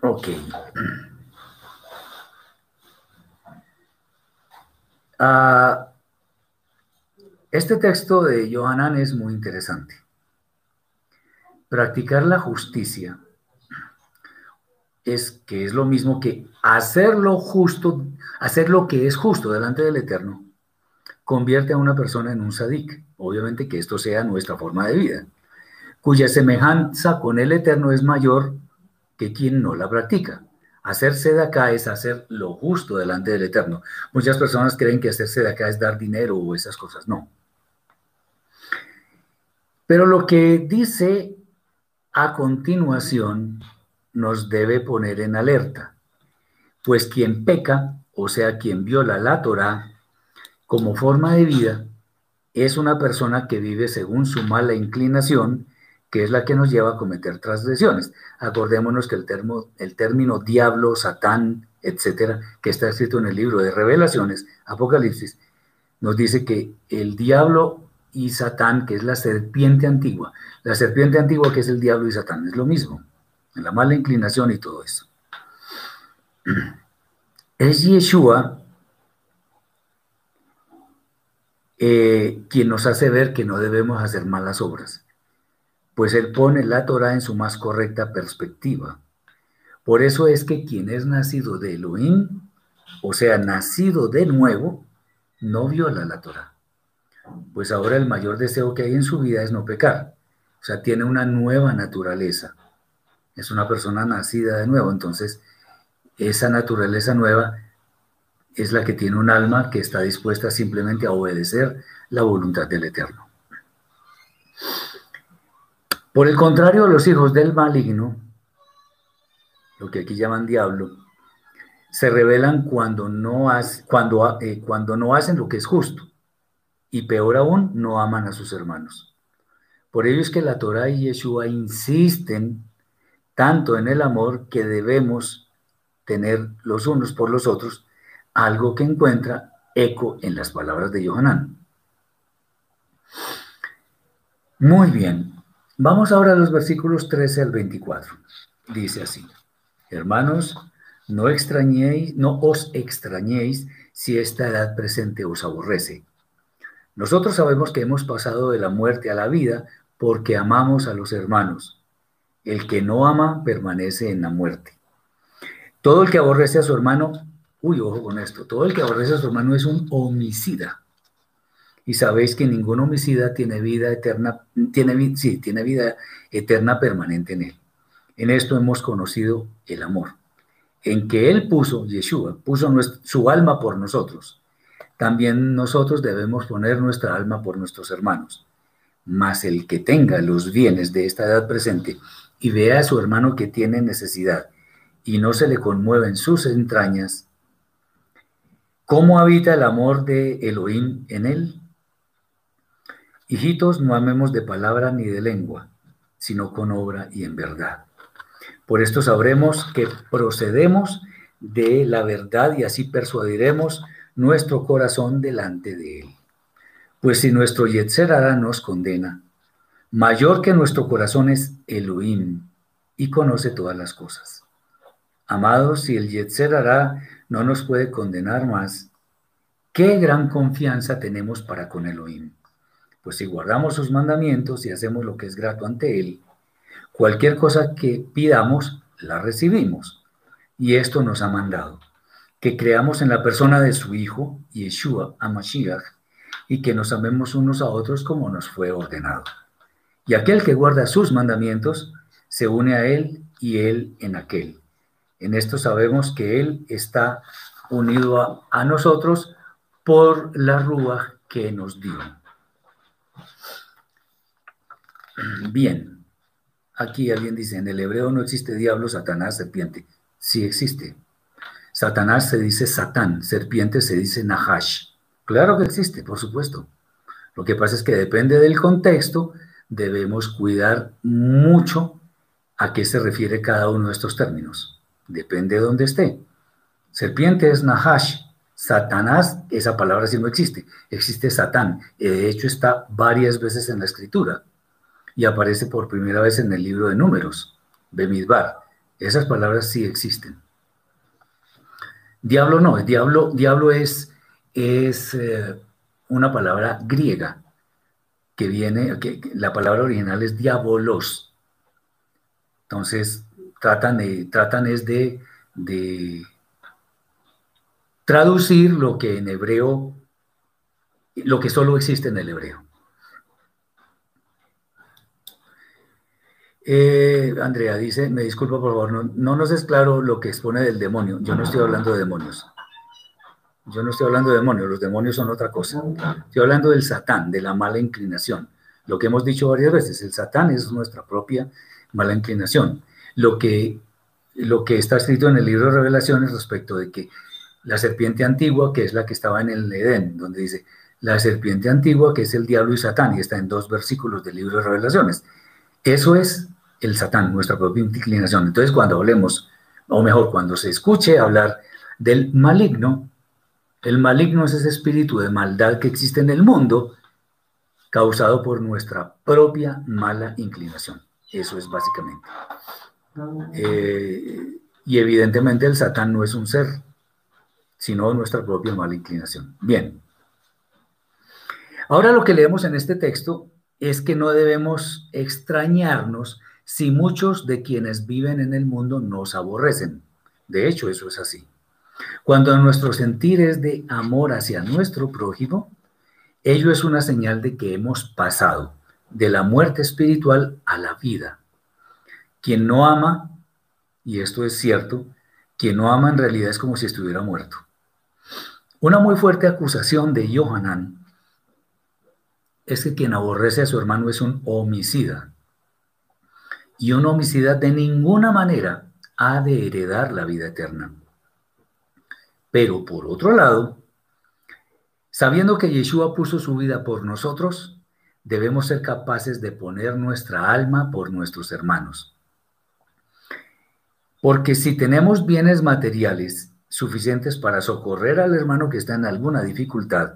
Ok. Ah, este texto de Johanan es muy interesante. Practicar la justicia es que es lo mismo que hacer lo justo, hacer lo que es justo delante del Eterno, convierte a una persona en un sadik. Obviamente que esto sea nuestra forma de vida, cuya semejanza con el Eterno es mayor que quien no la practica. Hacerse de acá es hacer lo justo delante del Eterno. Muchas personas creen que hacerse de acá es dar dinero o esas cosas. No. Pero lo que dice a continuación nos debe poner en alerta, pues quien peca, o sea, quien viola la Torah como forma de vida, es una persona que vive según su mala inclinación, que es la que nos lleva a cometer transgresiones. Acordémonos que el, el término diablo, satán, etcétera, que está escrito en el libro de Revelaciones, Apocalipsis, nos dice que el diablo y Satán, que es la serpiente antigua. La serpiente antigua, que es el diablo y Satán, es lo mismo. La mala inclinación y todo eso. Es Yeshua eh, quien nos hace ver que no debemos hacer malas obras, pues Él pone la Torah en su más correcta perspectiva. Por eso es que quien es nacido de Elohim, o sea, nacido de nuevo, no viola la Torah pues ahora el mayor deseo que hay en su vida es no pecar. O sea, tiene una nueva naturaleza. Es una persona nacida de nuevo. Entonces, esa naturaleza nueva es la que tiene un alma que está dispuesta simplemente a obedecer la voluntad del Eterno. Por el contrario, los hijos del maligno, lo que aquí llaman diablo, se rebelan cuando no, cuando, eh, cuando no hacen lo que es justo y peor aún, no aman a sus hermanos. Por ello es que la Torah y Yeshua insisten tanto en el amor que debemos tener los unos por los otros, algo que encuentra eco en las palabras de Yohanan. Muy bien, vamos ahora a los versículos 13 al 24. Dice así, hermanos, no extrañéis, no os extrañéis si esta edad presente os aborrece nosotros sabemos que hemos pasado de la muerte a la vida porque amamos a los hermanos. El que no ama permanece en la muerte. Todo el que aborrece a su hermano, uy, ojo con esto, todo el que aborrece a su hermano es un homicida. Y sabéis que ningún homicida tiene vida eterna, tiene, sí, tiene vida eterna permanente en él. En esto hemos conocido el amor, en que Él puso, Yeshua, puso su alma por nosotros también nosotros debemos poner nuestra alma por nuestros hermanos. Mas el que tenga los bienes de esta edad presente y vea a su hermano que tiene necesidad y no se le conmueven sus entrañas, ¿cómo habita el amor de Elohim en él? Hijitos, no amemos de palabra ni de lengua, sino con obra y en verdad. Por esto sabremos que procedemos de la verdad y así persuadiremos nuestro corazón delante de él. Pues si nuestro Yetzer nos condena, mayor que nuestro corazón es Elohim y conoce todas las cosas. Amados, si el Yetzer no nos puede condenar más, qué gran confianza tenemos para con Elohim. Pues si guardamos sus mandamientos y hacemos lo que es grato ante Él, cualquier cosa que pidamos, la recibimos. Y esto nos ha mandado, que creamos en la persona de su Hijo, Yeshua, Amashiach, y que nos amemos unos a otros como nos fue ordenado. Y aquel que guarda sus mandamientos se une a Él y Él en aquel. En esto sabemos que Él está unido a, nosotros por la rúa que nos dio. Bien, aquí alguien dice, en el hebreo no existe diablo, Satanás, serpiente. Sí existe. Satanás se dice Satán, serpiente se dice Nahash. Claro que existe, por supuesto. Lo que pasa es que depende del contexto, debemos cuidar mucho a qué se refiere cada uno de estos términos. Depende de dónde esté. Serpiente es Nahash. Satanás, esa palabra sí no existe. Existe Satán. De hecho, está varias veces en la escritura y aparece por primera vez en el libro de Números, Bemidbar. Esas palabras sí existen. Diablo no, diablo, diablo es, es eh, una palabra griega que viene, que, la palabra original es diabolos. Entonces, tratan, tratan es de, de traducir lo que en hebreo, lo que solo existe en el hebreo. Eh, Andrea dice, me disculpa por favor, no, nos es claro lo que expone del demonio. Yo no estoy hablando de demonios. Yo no estoy hablando de demonios, los demonios son otra cosa. Estoy hablando del satán, de la mala inclinación. Lo que hemos dicho varias veces, el satán es nuestra propia mala inclinación. Lo que, lo que está escrito en el libro de revelaciones respecto de que la serpiente antigua, que es la que estaba en el Edén, donde dice, la serpiente antigua, que es el diablo y satán, y está en dos versículos del libro de revelaciones. Eso es el Satán, nuestra propia inclinación. Entonces, cuando hablemos, o mejor, cuando se escuche hablar del maligno, el maligno es ese espíritu de maldad que existe en el mundo, causado por nuestra propia mala inclinación. Eso es básicamente. Eh, y evidentemente el Satán no es un ser, sino nuestra propia mala inclinación. Bien. Ahora lo que leemos en este texto es que no debemos extrañarnos si muchos de quienes viven en el mundo nos aborrecen. De hecho, eso es así. Cuando nuestro sentir es de amor hacia nuestro prójimo, ello es una señal de que hemos pasado de la muerte espiritual a la vida. Quien no ama, y esto es cierto, quien no ama en realidad es como si estuviera muerto. Una muy fuerte acusación de Johanan es que quien aborrece a su hermano es un homicida y un homicida de ninguna manera ha de heredar la vida eterna. Pero por otro lado, sabiendo que Yeshua puso su vida por nosotros, debemos ser capaces de poner nuestra alma por nuestros hermanos. Porque si tenemos bienes materiales suficientes para socorrer al hermano que está en alguna dificultad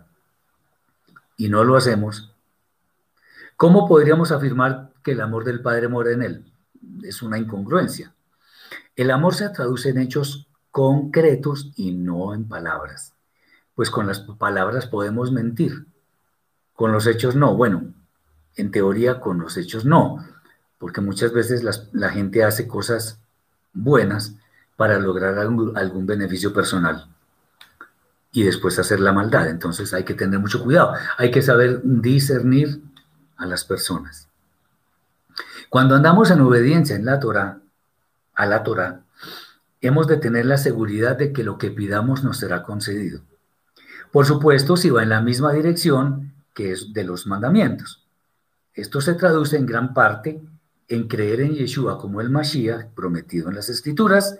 y no lo hacemos, ¿cómo podríamos afirmar que el amor del Padre mora en él? es una incongruencia. El amor se traduce en hechos concretos y no en palabras. Pues con las palabras podemos mentir, con los hechos no. Bueno, en teoría con los hechos no, porque muchas veces la gente hace cosas buenas para lograr algún, beneficio personal y después hacer la maldad. Entonces hay que tener mucho cuidado, hay que saber discernir a las personas. Cuando andamos en obediencia en la Torah, a la Torah, hemos de tener la seguridad de que lo que pidamos nos será concedido. Por supuesto, si va en la misma dirección que es de los mandamientos. Esto se traduce en gran parte en creer en Yeshua como el Mashiach prometido en las Escrituras,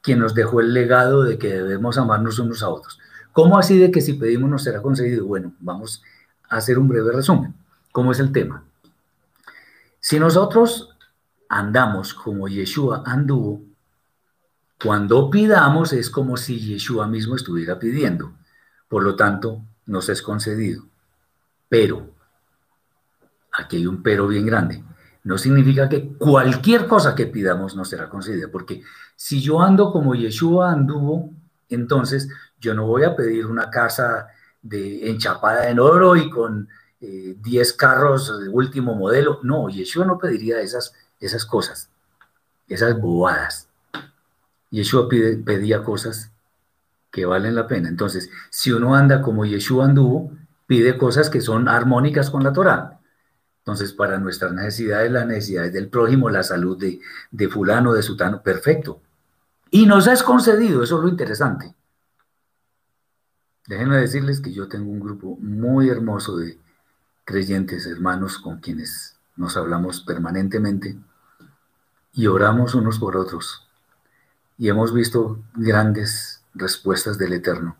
quien nos dejó el legado de que debemos amarnos unos a otros. ¿Cómo así de que si pedimos nos será concedido? Bueno, vamos a hacer un breve resumen. ¿Cómo es el tema? Si nosotros andamos como Yeshua anduvo, cuando pidamos es como si Yeshua mismo estuviera pidiendo. Por lo tanto, nos es concedido. Pero aquí hay un pero bien grande. No significa que cualquier cosa que pidamos nos será concedida, porque si yo ando como Yeshua anduvo, entonces yo no voy a pedir una casa de, enchapada en oro y con 10 eh, carros de último modelo. No, Yeshua no pediría esas, esas cosas, esas bobadas. Yeshua pedía cosas que valen la pena. Entonces, si uno anda como Yeshua anduvo, pide cosas que son armónicas con la Torah. Entonces, para nuestras necesidades, las necesidades del prójimo, la salud de, de fulano, de sutano, perfecto. Y nos es concedido, eso es lo interesante. Déjenme decirles que yo tengo un grupo muy hermoso de creyentes, hermanos, con quienes nos hablamos permanentemente y oramos unos por otros. Y hemos visto grandes respuestas del Eterno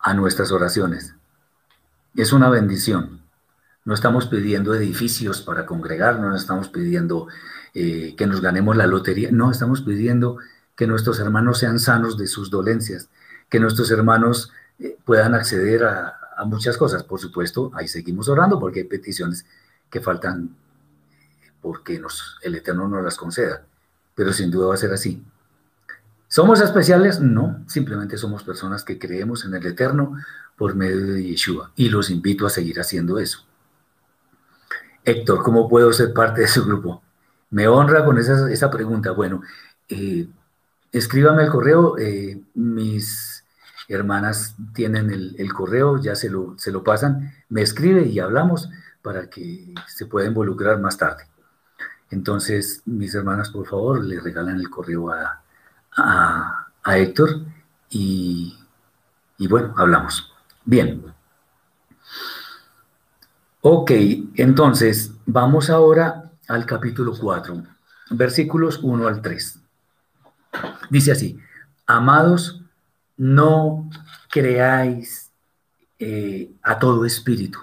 a nuestras oraciones. Es una bendición. No estamos pidiendo edificios para congregarnos, no estamos pidiendo eh, que nos ganemos la lotería, no, estamos pidiendo que nuestros hermanos sean sanos de sus dolencias, que nuestros hermanos eh, puedan acceder a, muchas cosas. Por supuesto, ahí seguimos orando porque hay peticiones que faltan porque nos, el Eterno nos las conceda, pero sin duda va a ser así. ¿Somos especiales? No, simplemente somos personas que creemos en el Eterno por medio de Yeshua y los invito a seguir haciendo eso. Héctor, ¿cómo puedo ser parte de su grupo? Me honra con esa, pregunta. Bueno, eh, escríbame el correo. Eh, mis hermanas tienen el, correo, ya se lo, se lo pasan. Me escribe y hablamos para que se pueda involucrar más tarde. Entonces, mis hermanas, por favor, le regalan el correo a, a, Héctor y, y bueno, hablamos. Bien. Ok, entonces vamos ahora al capítulo 4, versículos 1 al 3. Dice así, amados, no creáis eh, a todo espíritu.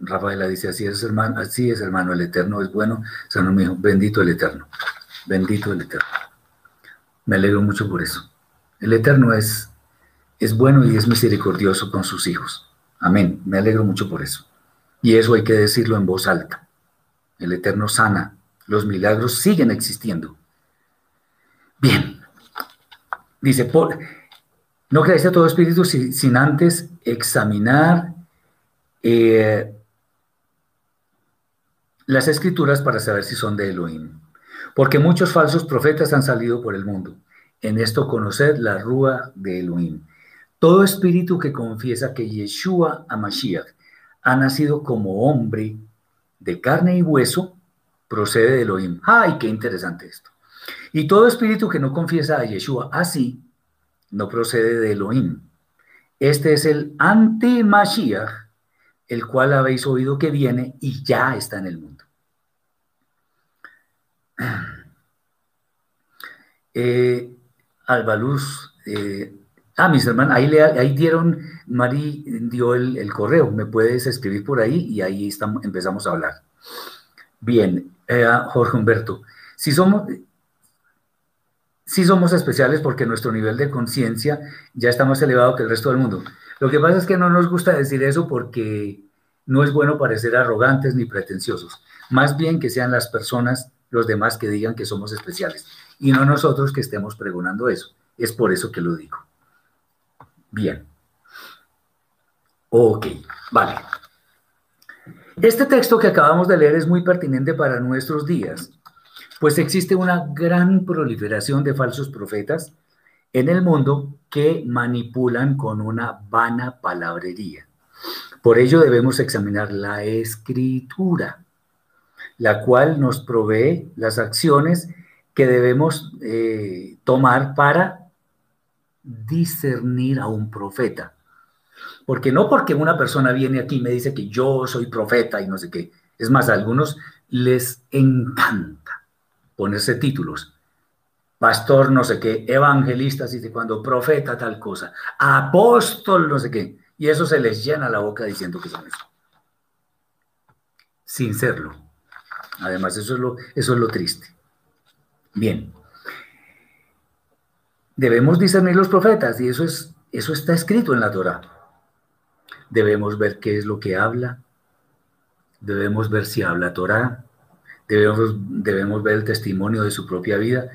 Rafaela dice, así es hermano, así es hermano, el eterno es bueno. San mío, bendito el eterno, bendito el eterno. Me alegro mucho por eso. El eterno es, es bueno y es misericordioso con sus hijos. Amén, me alegro mucho por eso. Y eso hay que decirlo en voz alta. El Eterno sana. Los milagros siguen existiendo. Bien. Dice, no creáis a todo espíritu sin antes examinar eh, las escrituras para saber si son de Elohim. Porque muchos falsos profetas han salido por el mundo. En esto conoced la rúa de Elohim. Todo espíritu que confiesa que Yeshua Amashiach ha nacido como hombre de carne y hueso, procede de Elohim. ¡Ay, qué interesante esto! Y todo espíritu que no confiesa a Yeshua así, no procede de Elohim. Este es el anti-Mashiach, el cual habéis oído que viene y ya está en el mundo. Eh, Albaluz eh, Ah, mis hermanos, ahí, le, ahí dieron, Mari dio el, correo, me puedes escribir por ahí y ahí estamos, empezamos a hablar. Bien, eh, Jorge Humberto, si somos, si somos especiales porque nuestro nivel de conciencia ya está más elevado que el resto del mundo. Lo que pasa es que no nos gusta decir eso porque no es bueno parecer arrogantes ni pretenciosos. Más bien que sean las personas, los demás, que digan que somos especiales y no nosotros que estemos pregonando eso. Es por eso que lo digo. Bien. Ok, vale. Este texto que acabamos de leer es muy pertinente para nuestros días, pues existe una gran proliferación de falsos profetas en el mundo que manipulan con una vana palabrería. Por ello debemos examinar la escritura, la cual nos provee las acciones que debemos eh, tomar para discernir a un profeta. Porque no porque una persona viene aquí y me dice que yo soy profeta y no sé qué. Es más, a algunos les encanta ponerse títulos. Pastor no sé qué, evangelista, así de cuando profeta tal cosa, apóstol no sé qué. Y eso se les llena la boca diciendo que son eso. Sin serlo. Además, eso es lo, eso es lo triste. Bien. Debemos discernir los profetas y eso, es, eso está escrito en la Torah. Debemos ver qué es lo que habla. Debemos ver si habla Torah. Debemos, debemos ver el testimonio de su propia vida.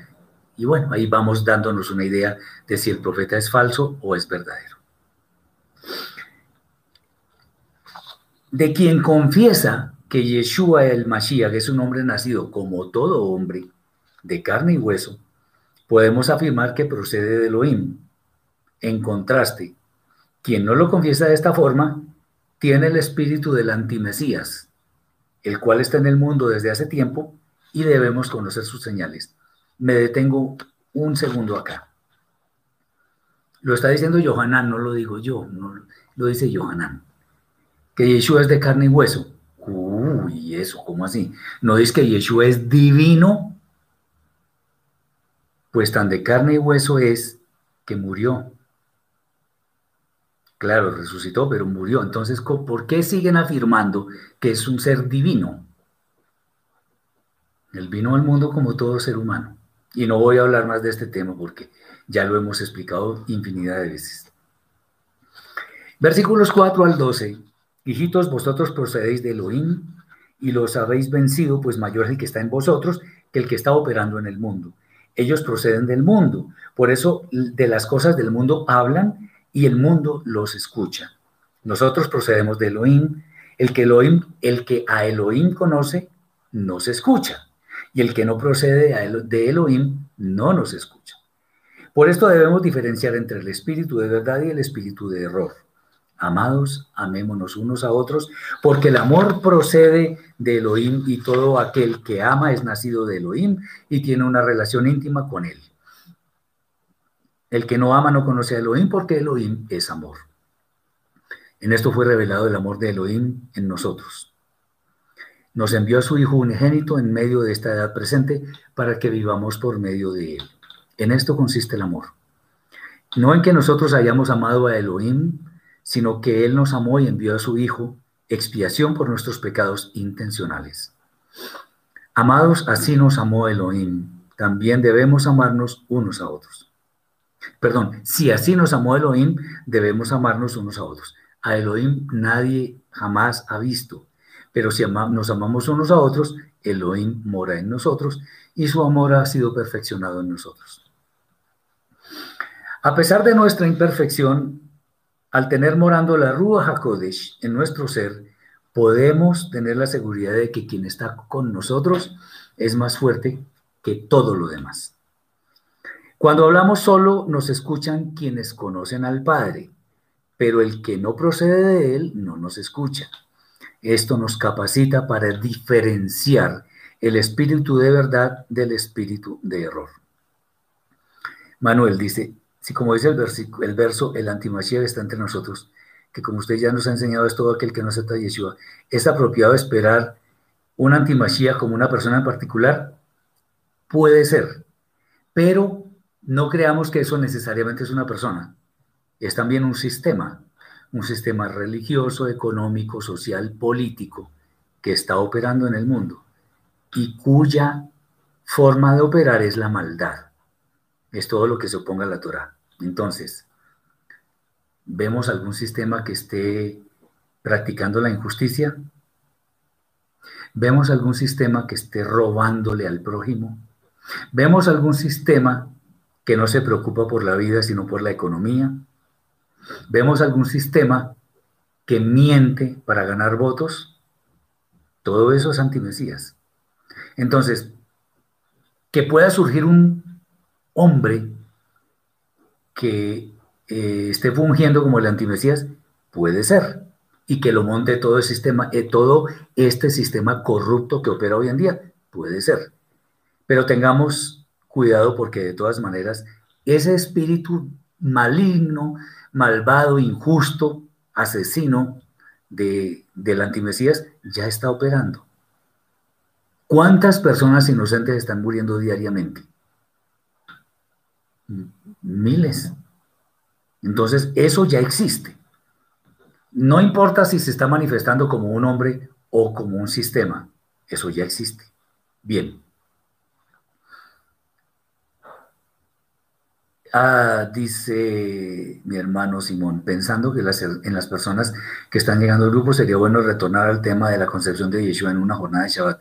Y bueno, ahí vamos dándonos una idea de si el profeta es falso o es verdadero. De quien confiesa que Yeshua el Mashiach es un hombre nacido como todo hombre, de carne y hueso, podemos afirmar que procede de Elohim. En contraste, quien no lo confiesa de esta forma, tiene el espíritu del antimesías, el cual está en el mundo desde hace tiempo y debemos conocer sus señales. Me detengo un segundo acá. Lo está diciendo Johanán, no lo digo yo, no, lo dice Johanán. Que Yeshua es de carne y hueso. Uy, eso, ¿cómo así? ¿No dice que Yeshua es divino? Pues tan de carne y hueso es que murió. Claro, resucitó, pero murió. Entonces, ¿por qué siguen afirmando que es un ser divino? Él vino al mundo como todo ser humano. Y no voy a hablar más de este tema porque ya lo hemos explicado infinidad de veces. Versículos 4 al 12. Hijitos, vosotros procedéis de Elohim y los habéis vencido, pues mayor es el que está en vosotros que el que está operando en el mundo. Ellos proceden del mundo. Por eso de las cosas del mundo hablan y el mundo los escucha. Nosotros procedemos de Elohim. El que, Elohim, el que a Elohim conoce, no se escucha. Y el que no procede de Elohim, no nos escucha. Por esto debemos diferenciar entre el espíritu de verdad y el espíritu de error. Amados, amémonos unos a otros, porque el amor procede de Elohim y todo aquel que ama es nacido de Elohim y tiene una relación íntima con él. El que no ama no conoce a Elohim porque Elohim es amor. En esto fue revelado el amor de Elohim en nosotros. Nos envió a su Hijo unigénito en medio de esta edad presente para que vivamos por medio de él. En esto consiste el amor. No en que nosotros hayamos amado a Elohim, sino que Él nos amó y envió a su Hijo, expiación por nuestros pecados intencionales. Amados, así nos amó Elohim, también debemos amarnos unos a otros. Perdón, si así nos amó Elohim, debemos amarnos unos a otros. A Elohim nadie jamás ha visto, pero si nos amamos unos a otros, Elohim mora en nosotros y su amor ha sido perfeccionado en nosotros. A pesar de nuestra imperfección, al tener morando la Rúa HaKodesh en nuestro ser, podemos tener la seguridad de que quien está con nosotros es más fuerte que todo lo demás. Cuando hablamos solo, nos escuchan quienes conocen al Padre, pero el que no procede de Él no nos escucha. Esto nos capacita para diferenciar el espíritu de verdad del espíritu de error. Manuel dice, si como dice el, el verso, el antimachía está entre nosotros, que como usted ya nos ha enseñado es todo aquel que no acepta a Yeshua, ¿es apropiado esperar un antimachía como una persona en particular? Puede ser, pero no creamos que eso necesariamente es una persona, es también un sistema, un sistema religioso, económico, social, político, que está operando en el mundo y cuya forma de operar es la maldad es todo lo que se oponga a la Torah. Entonces, ¿vemos algún sistema que esté practicando la injusticia? ¿Vemos algún sistema que esté robándole al prójimo? ¿Vemos algún sistema que no se preocupa por la vida sino por la economía? ¿Vemos algún sistema que miente para ganar votos? Todo eso es antimesías. Entonces, que pueda surgir un hombre que eh, esté fungiendo como el antimesías, puede ser, y que lo monte todo el sistema, eh, todo este sistema corrupto que opera hoy en día, puede ser. Pero tengamos cuidado porque de todas maneras, ese espíritu maligno, malvado, injusto, asesino de, del antimesías ya está operando. ¿Cuántas personas inocentes están muriendo diariamente? Miles. Entonces, eso ya existe. No importa si se está manifestando como un hombre o como un sistema, eso ya existe. Bien. Ah, dice mi hermano Simón, pensando que en las personas que están llegando al grupo sería bueno retornar al tema de la concepción de Yeshua en una jornada de Shabbat.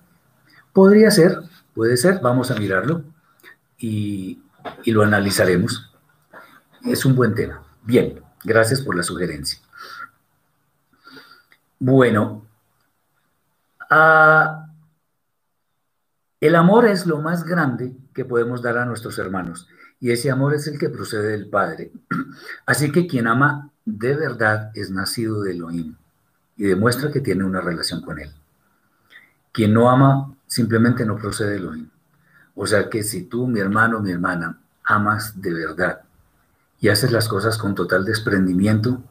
Podría ser, puede ser, vamos a mirarlo y, y lo analizaremos. Es un buen tema. Bien, gracias por la sugerencia. Bueno, ah, el amor es lo más grande que podemos dar a nuestros hermanos y ese amor es el que procede del Padre. Así que quien ama de verdad es nacido de Elohim y demuestra que tiene una relación con él. Quien no ama simplemente no procede de Elohim. O sea que si tú, mi hermano, mi hermana, amas de verdad y haces las cosas con total desprendimiento,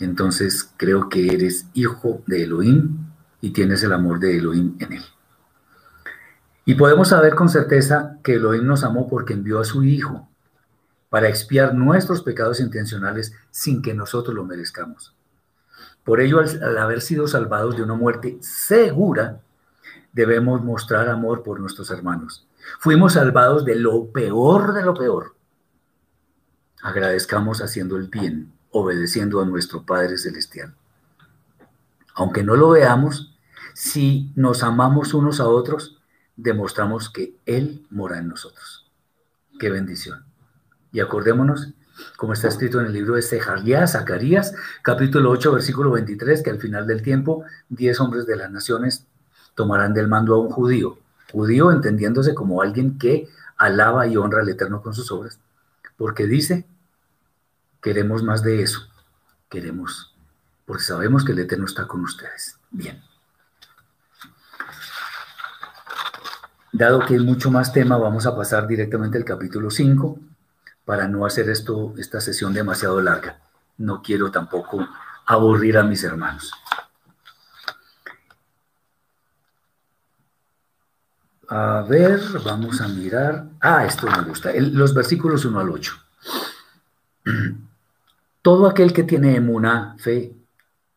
entonces creo que eres hijo de Elohim y tienes el amor de Elohim en él. Y podemos saber con certeza que Elohim nos amó porque envió a su Hijo para expiar nuestros pecados intencionales sin que nosotros lo merezcamos. Por ello, al, haber sido salvados de una muerte segura, debemos mostrar amor por nuestros hermanos. Fuimos salvados de lo peor de lo peor. Agradezcamos haciendo el bien obedeciendo a nuestro Padre Celestial. Aunque no lo veamos, si nos amamos unos a otros, demostramos que Él mora en nosotros. Qué bendición. Y acordémonos, como está escrito en el libro de Zacarías, Zacarías, capítulo 8, versículo 23, que al final del tiempo, diez hombres de las naciones tomarán del mando a un judío. Judío entendiéndose como alguien que alaba y honra al Eterno con sus obras. Porque dice, Queremos más de eso. Queremos, porque sabemos que el Eterno está con ustedes. Bien. Dado que hay mucho más tema, vamos a pasar directamente al capítulo 5 para no hacer esto, esta sesión demasiado larga. No quiero tampoco aburrir a mis hermanos. A ver, vamos a mirar. Ah, esto me gusta. los versículos 1 al 8. Todo aquel que tiene emuna, fe,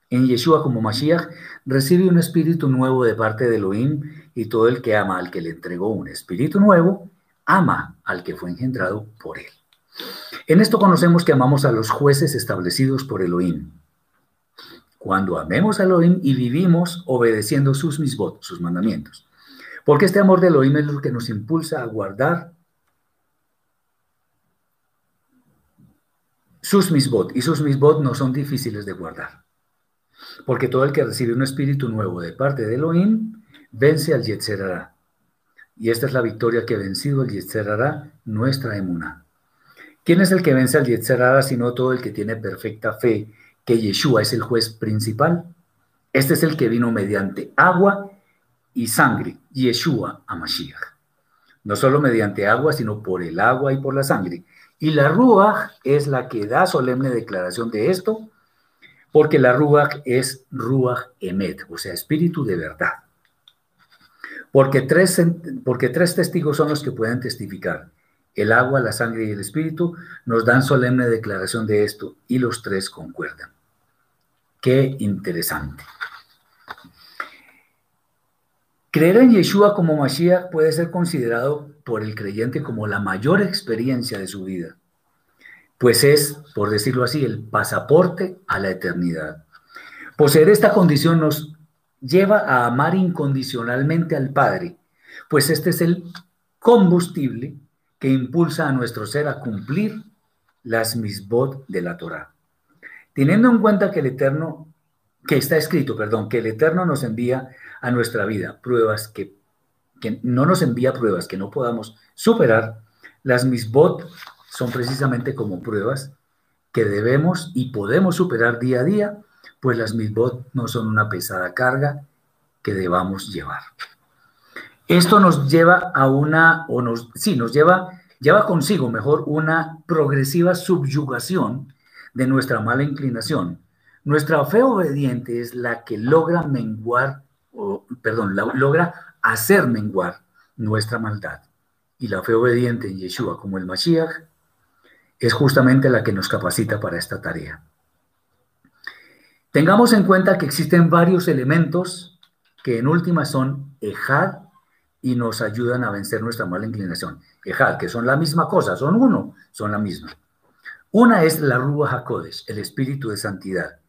en Yeshua como Mashiach, recibe un espíritu nuevo de parte de Elohim y todo el que ama al que le entregó un espíritu nuevo, ama al que fue engendrado por él. En esto conocemos que amamos a los jueces establecidos por Elohim. Cuando amemos a Elohim y vivimos obedeciendo sus misbot, sus mandamientos. Porque este amor de Elohim es lo que nos impulsa a guardar sus misbot. Y sus misbot no son difíciles de guardar. Porque todo el que recibe un espíritu nuevo de parte de Elohim vence al Yetzerará. Y esta es la victoria que ha vencido el Yetzerará, nuestra emuna. ¿Quién es el que vence al Yetzerará sino todo el que tiene perfecta fe que Yeshua es el juez principal? Este es el que vino mediante agua y sangre, Yeshua a Mashiach. No solo mediante agua, sino por el agua y por la sangre y la Ruach es la que da solemne declaración de esto, porque la Ruach es Ruach Emet, o sea, espíritu de verdad. Porque tres, porque tres testigos son los que pueden testificar. El agua, la sangre y el espíritu nos dan solemne declaración de esto y los tres concuerdan. Qué interesante. Creer en Yeshua como Mashiach puede ser considerado por el creyente como la mayor experiencia de su vida, pues es, por decirlo así, el pasaporte a la eternidad. Poseer esta condición nos lleva a amar incondicionalmente al Padre, pues este es el combustible que impulsa a nuestro ser a cumplir las misbot de la Torah. Teniendo en cuenta que el Eterno, que está escrito, perdón, que el Eterno nos envía a nuestra vida, pruebas que, que no nos envía pruebas que no podamos superar, las misbot son precisamente como pruebas que debemos y podemos superar día a día, pues las misbot no son una pesada carga que debamos llevar. Esto nos lleva a una, o nos, sí, nos lleva, lleva consigo mejor una progresiva subyugación de nuestra mala inclinación. Nuestra fe obediente es la que logra menguar, o, perdón, logra hacer menguar nuestra maldad. Y la fe obediente en Yeshua como el Mashiach es justamente la que nos capacita para esta tarea. Tengamos en cuenta que existen varios elementos que en última son ejad y nos ayudan a vencer nuestra mala inclinación. Ejad, que son la misma cosa, son uno, son la misma. Una es la Ruach HaKodesh, el espíritu de santidad,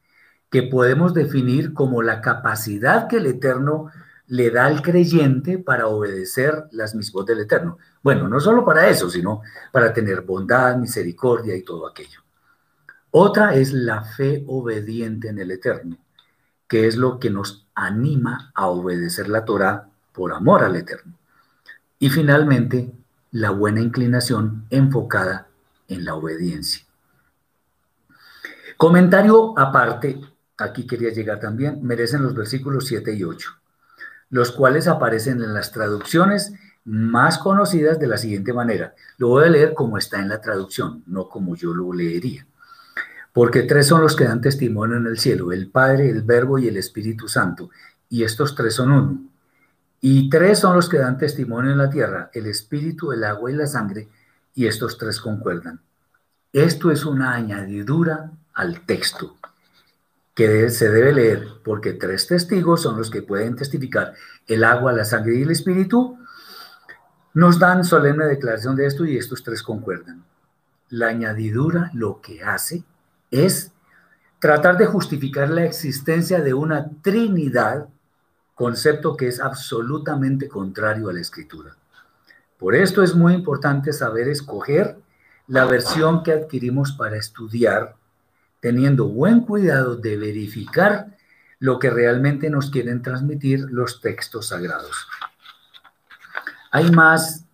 que podemos definir como la capacidad que el Eterno le da al creyente para obedecer las mismas del Eterno. Bueno, no solo para eso, sino para tener bondad, misericordia y todo aquello. Otra es la fe obediente en el Eterno, que es lo que nos anima a obedecer la Torah por amor al Eterno. Y finalmente, la buena inclinación enfocada en la obediencia. Comentario aparte, aquí quería llegar también, merecen los versículos 7 y 8, los cuales aparecen en las traducciones más conocidas de la siguiente manera. Lo voy a leer como está en la traducción, no como yo lo leería. Porque tres son los que dan testimonio en el cielo, el Padre, el Verbo y el Espíritu Santo, y estos tres son uno. Y tres son los que dan testimonio en la tierra, el espíritu, el agua y la sangre, y estos tres concuerdan. Esto es una añadidura al texto que se debe leer, porque tres testigos son los que pueden testificar, el agua, la sangre y el espíritu, nos dan solemne declaración de esto y estos tres concuerdan. La añadidura lo que hace es tratar de justificar la existencia de una Trinidad concepto que es absolutamente contrario a la escritura. Por esto es muy importante saber escoger la versión que adquirimos para estudiar, teniendo buen cuidado de verificar lo que realmente nos quieren transmitir los textos sagrados. Hay más,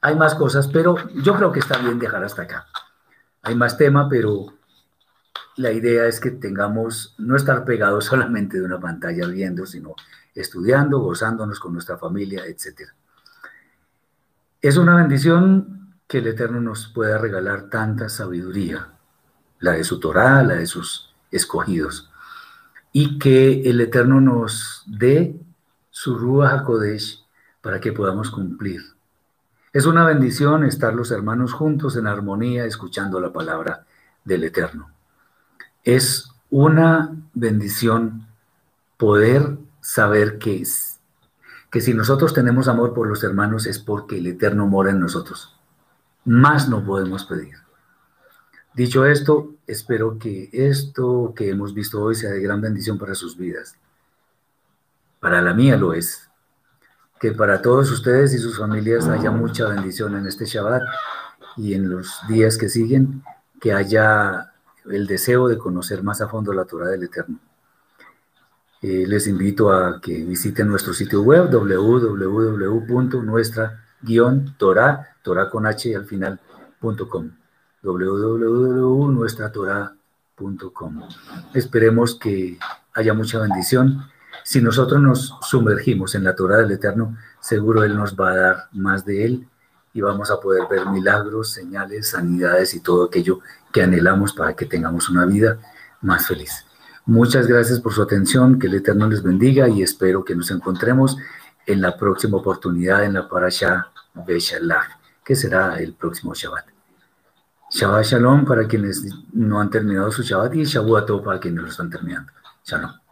hay más cosas, pero yo creo que está bien dejar hasta acá. Hay más tema, pero la idea es que tengamos, no estar pegados solamente de una pantalla viendo, sino estudiando, gozándonos con nuestra familia, etc. Es una bendición que el Eterno nos pueda regalar tanta sabiduría, la de su Torah, la de sus escogidos, y que el Eterno nos dé su Ruach HaKodesh para que podamos cumplir. Es una bendición estar los hermanos juntos en armonía escuchando la palabra del Eterno. Es una bendición poder saber que, que si nosotros tenemos amor por los hermanos es porque el Eterno mora en nosotros. Más no podemos pedir. Dicho esto, espero que esto que hemos visto hoy sea de gran bendición para sus vidas. Para la mía lo es. Que para todos ustedes y sus familias haya mucha bendición en este Shabbat y en los días que siguen, que haya el deseo de conocer más a fondo la Torah del Eterno. Eh, les invito a que visiten nuestro sitio web www.nuestra-torah, torah con h al final.com www.nuestratorah.com Esperemos que haya mucha bendición. Si nosotros nos sumergimos en la Torah del Eterno, seguro Él nos va a dar más de Él y vamos a poder ver milagros, señales, sanidades y todo aquello que anhelamos para que tengamos una vida más feliz. Muchas gracias por su atención, que el Eterno les bendiga y espero que nos encontremos en la próxima oportunidad en la Parasha Beshalach, que será el próximo Shabbat. Shabbat Shalom para quienes no han terminado su Shabbat y Shavuot para quienes lo están terminando. Shalom.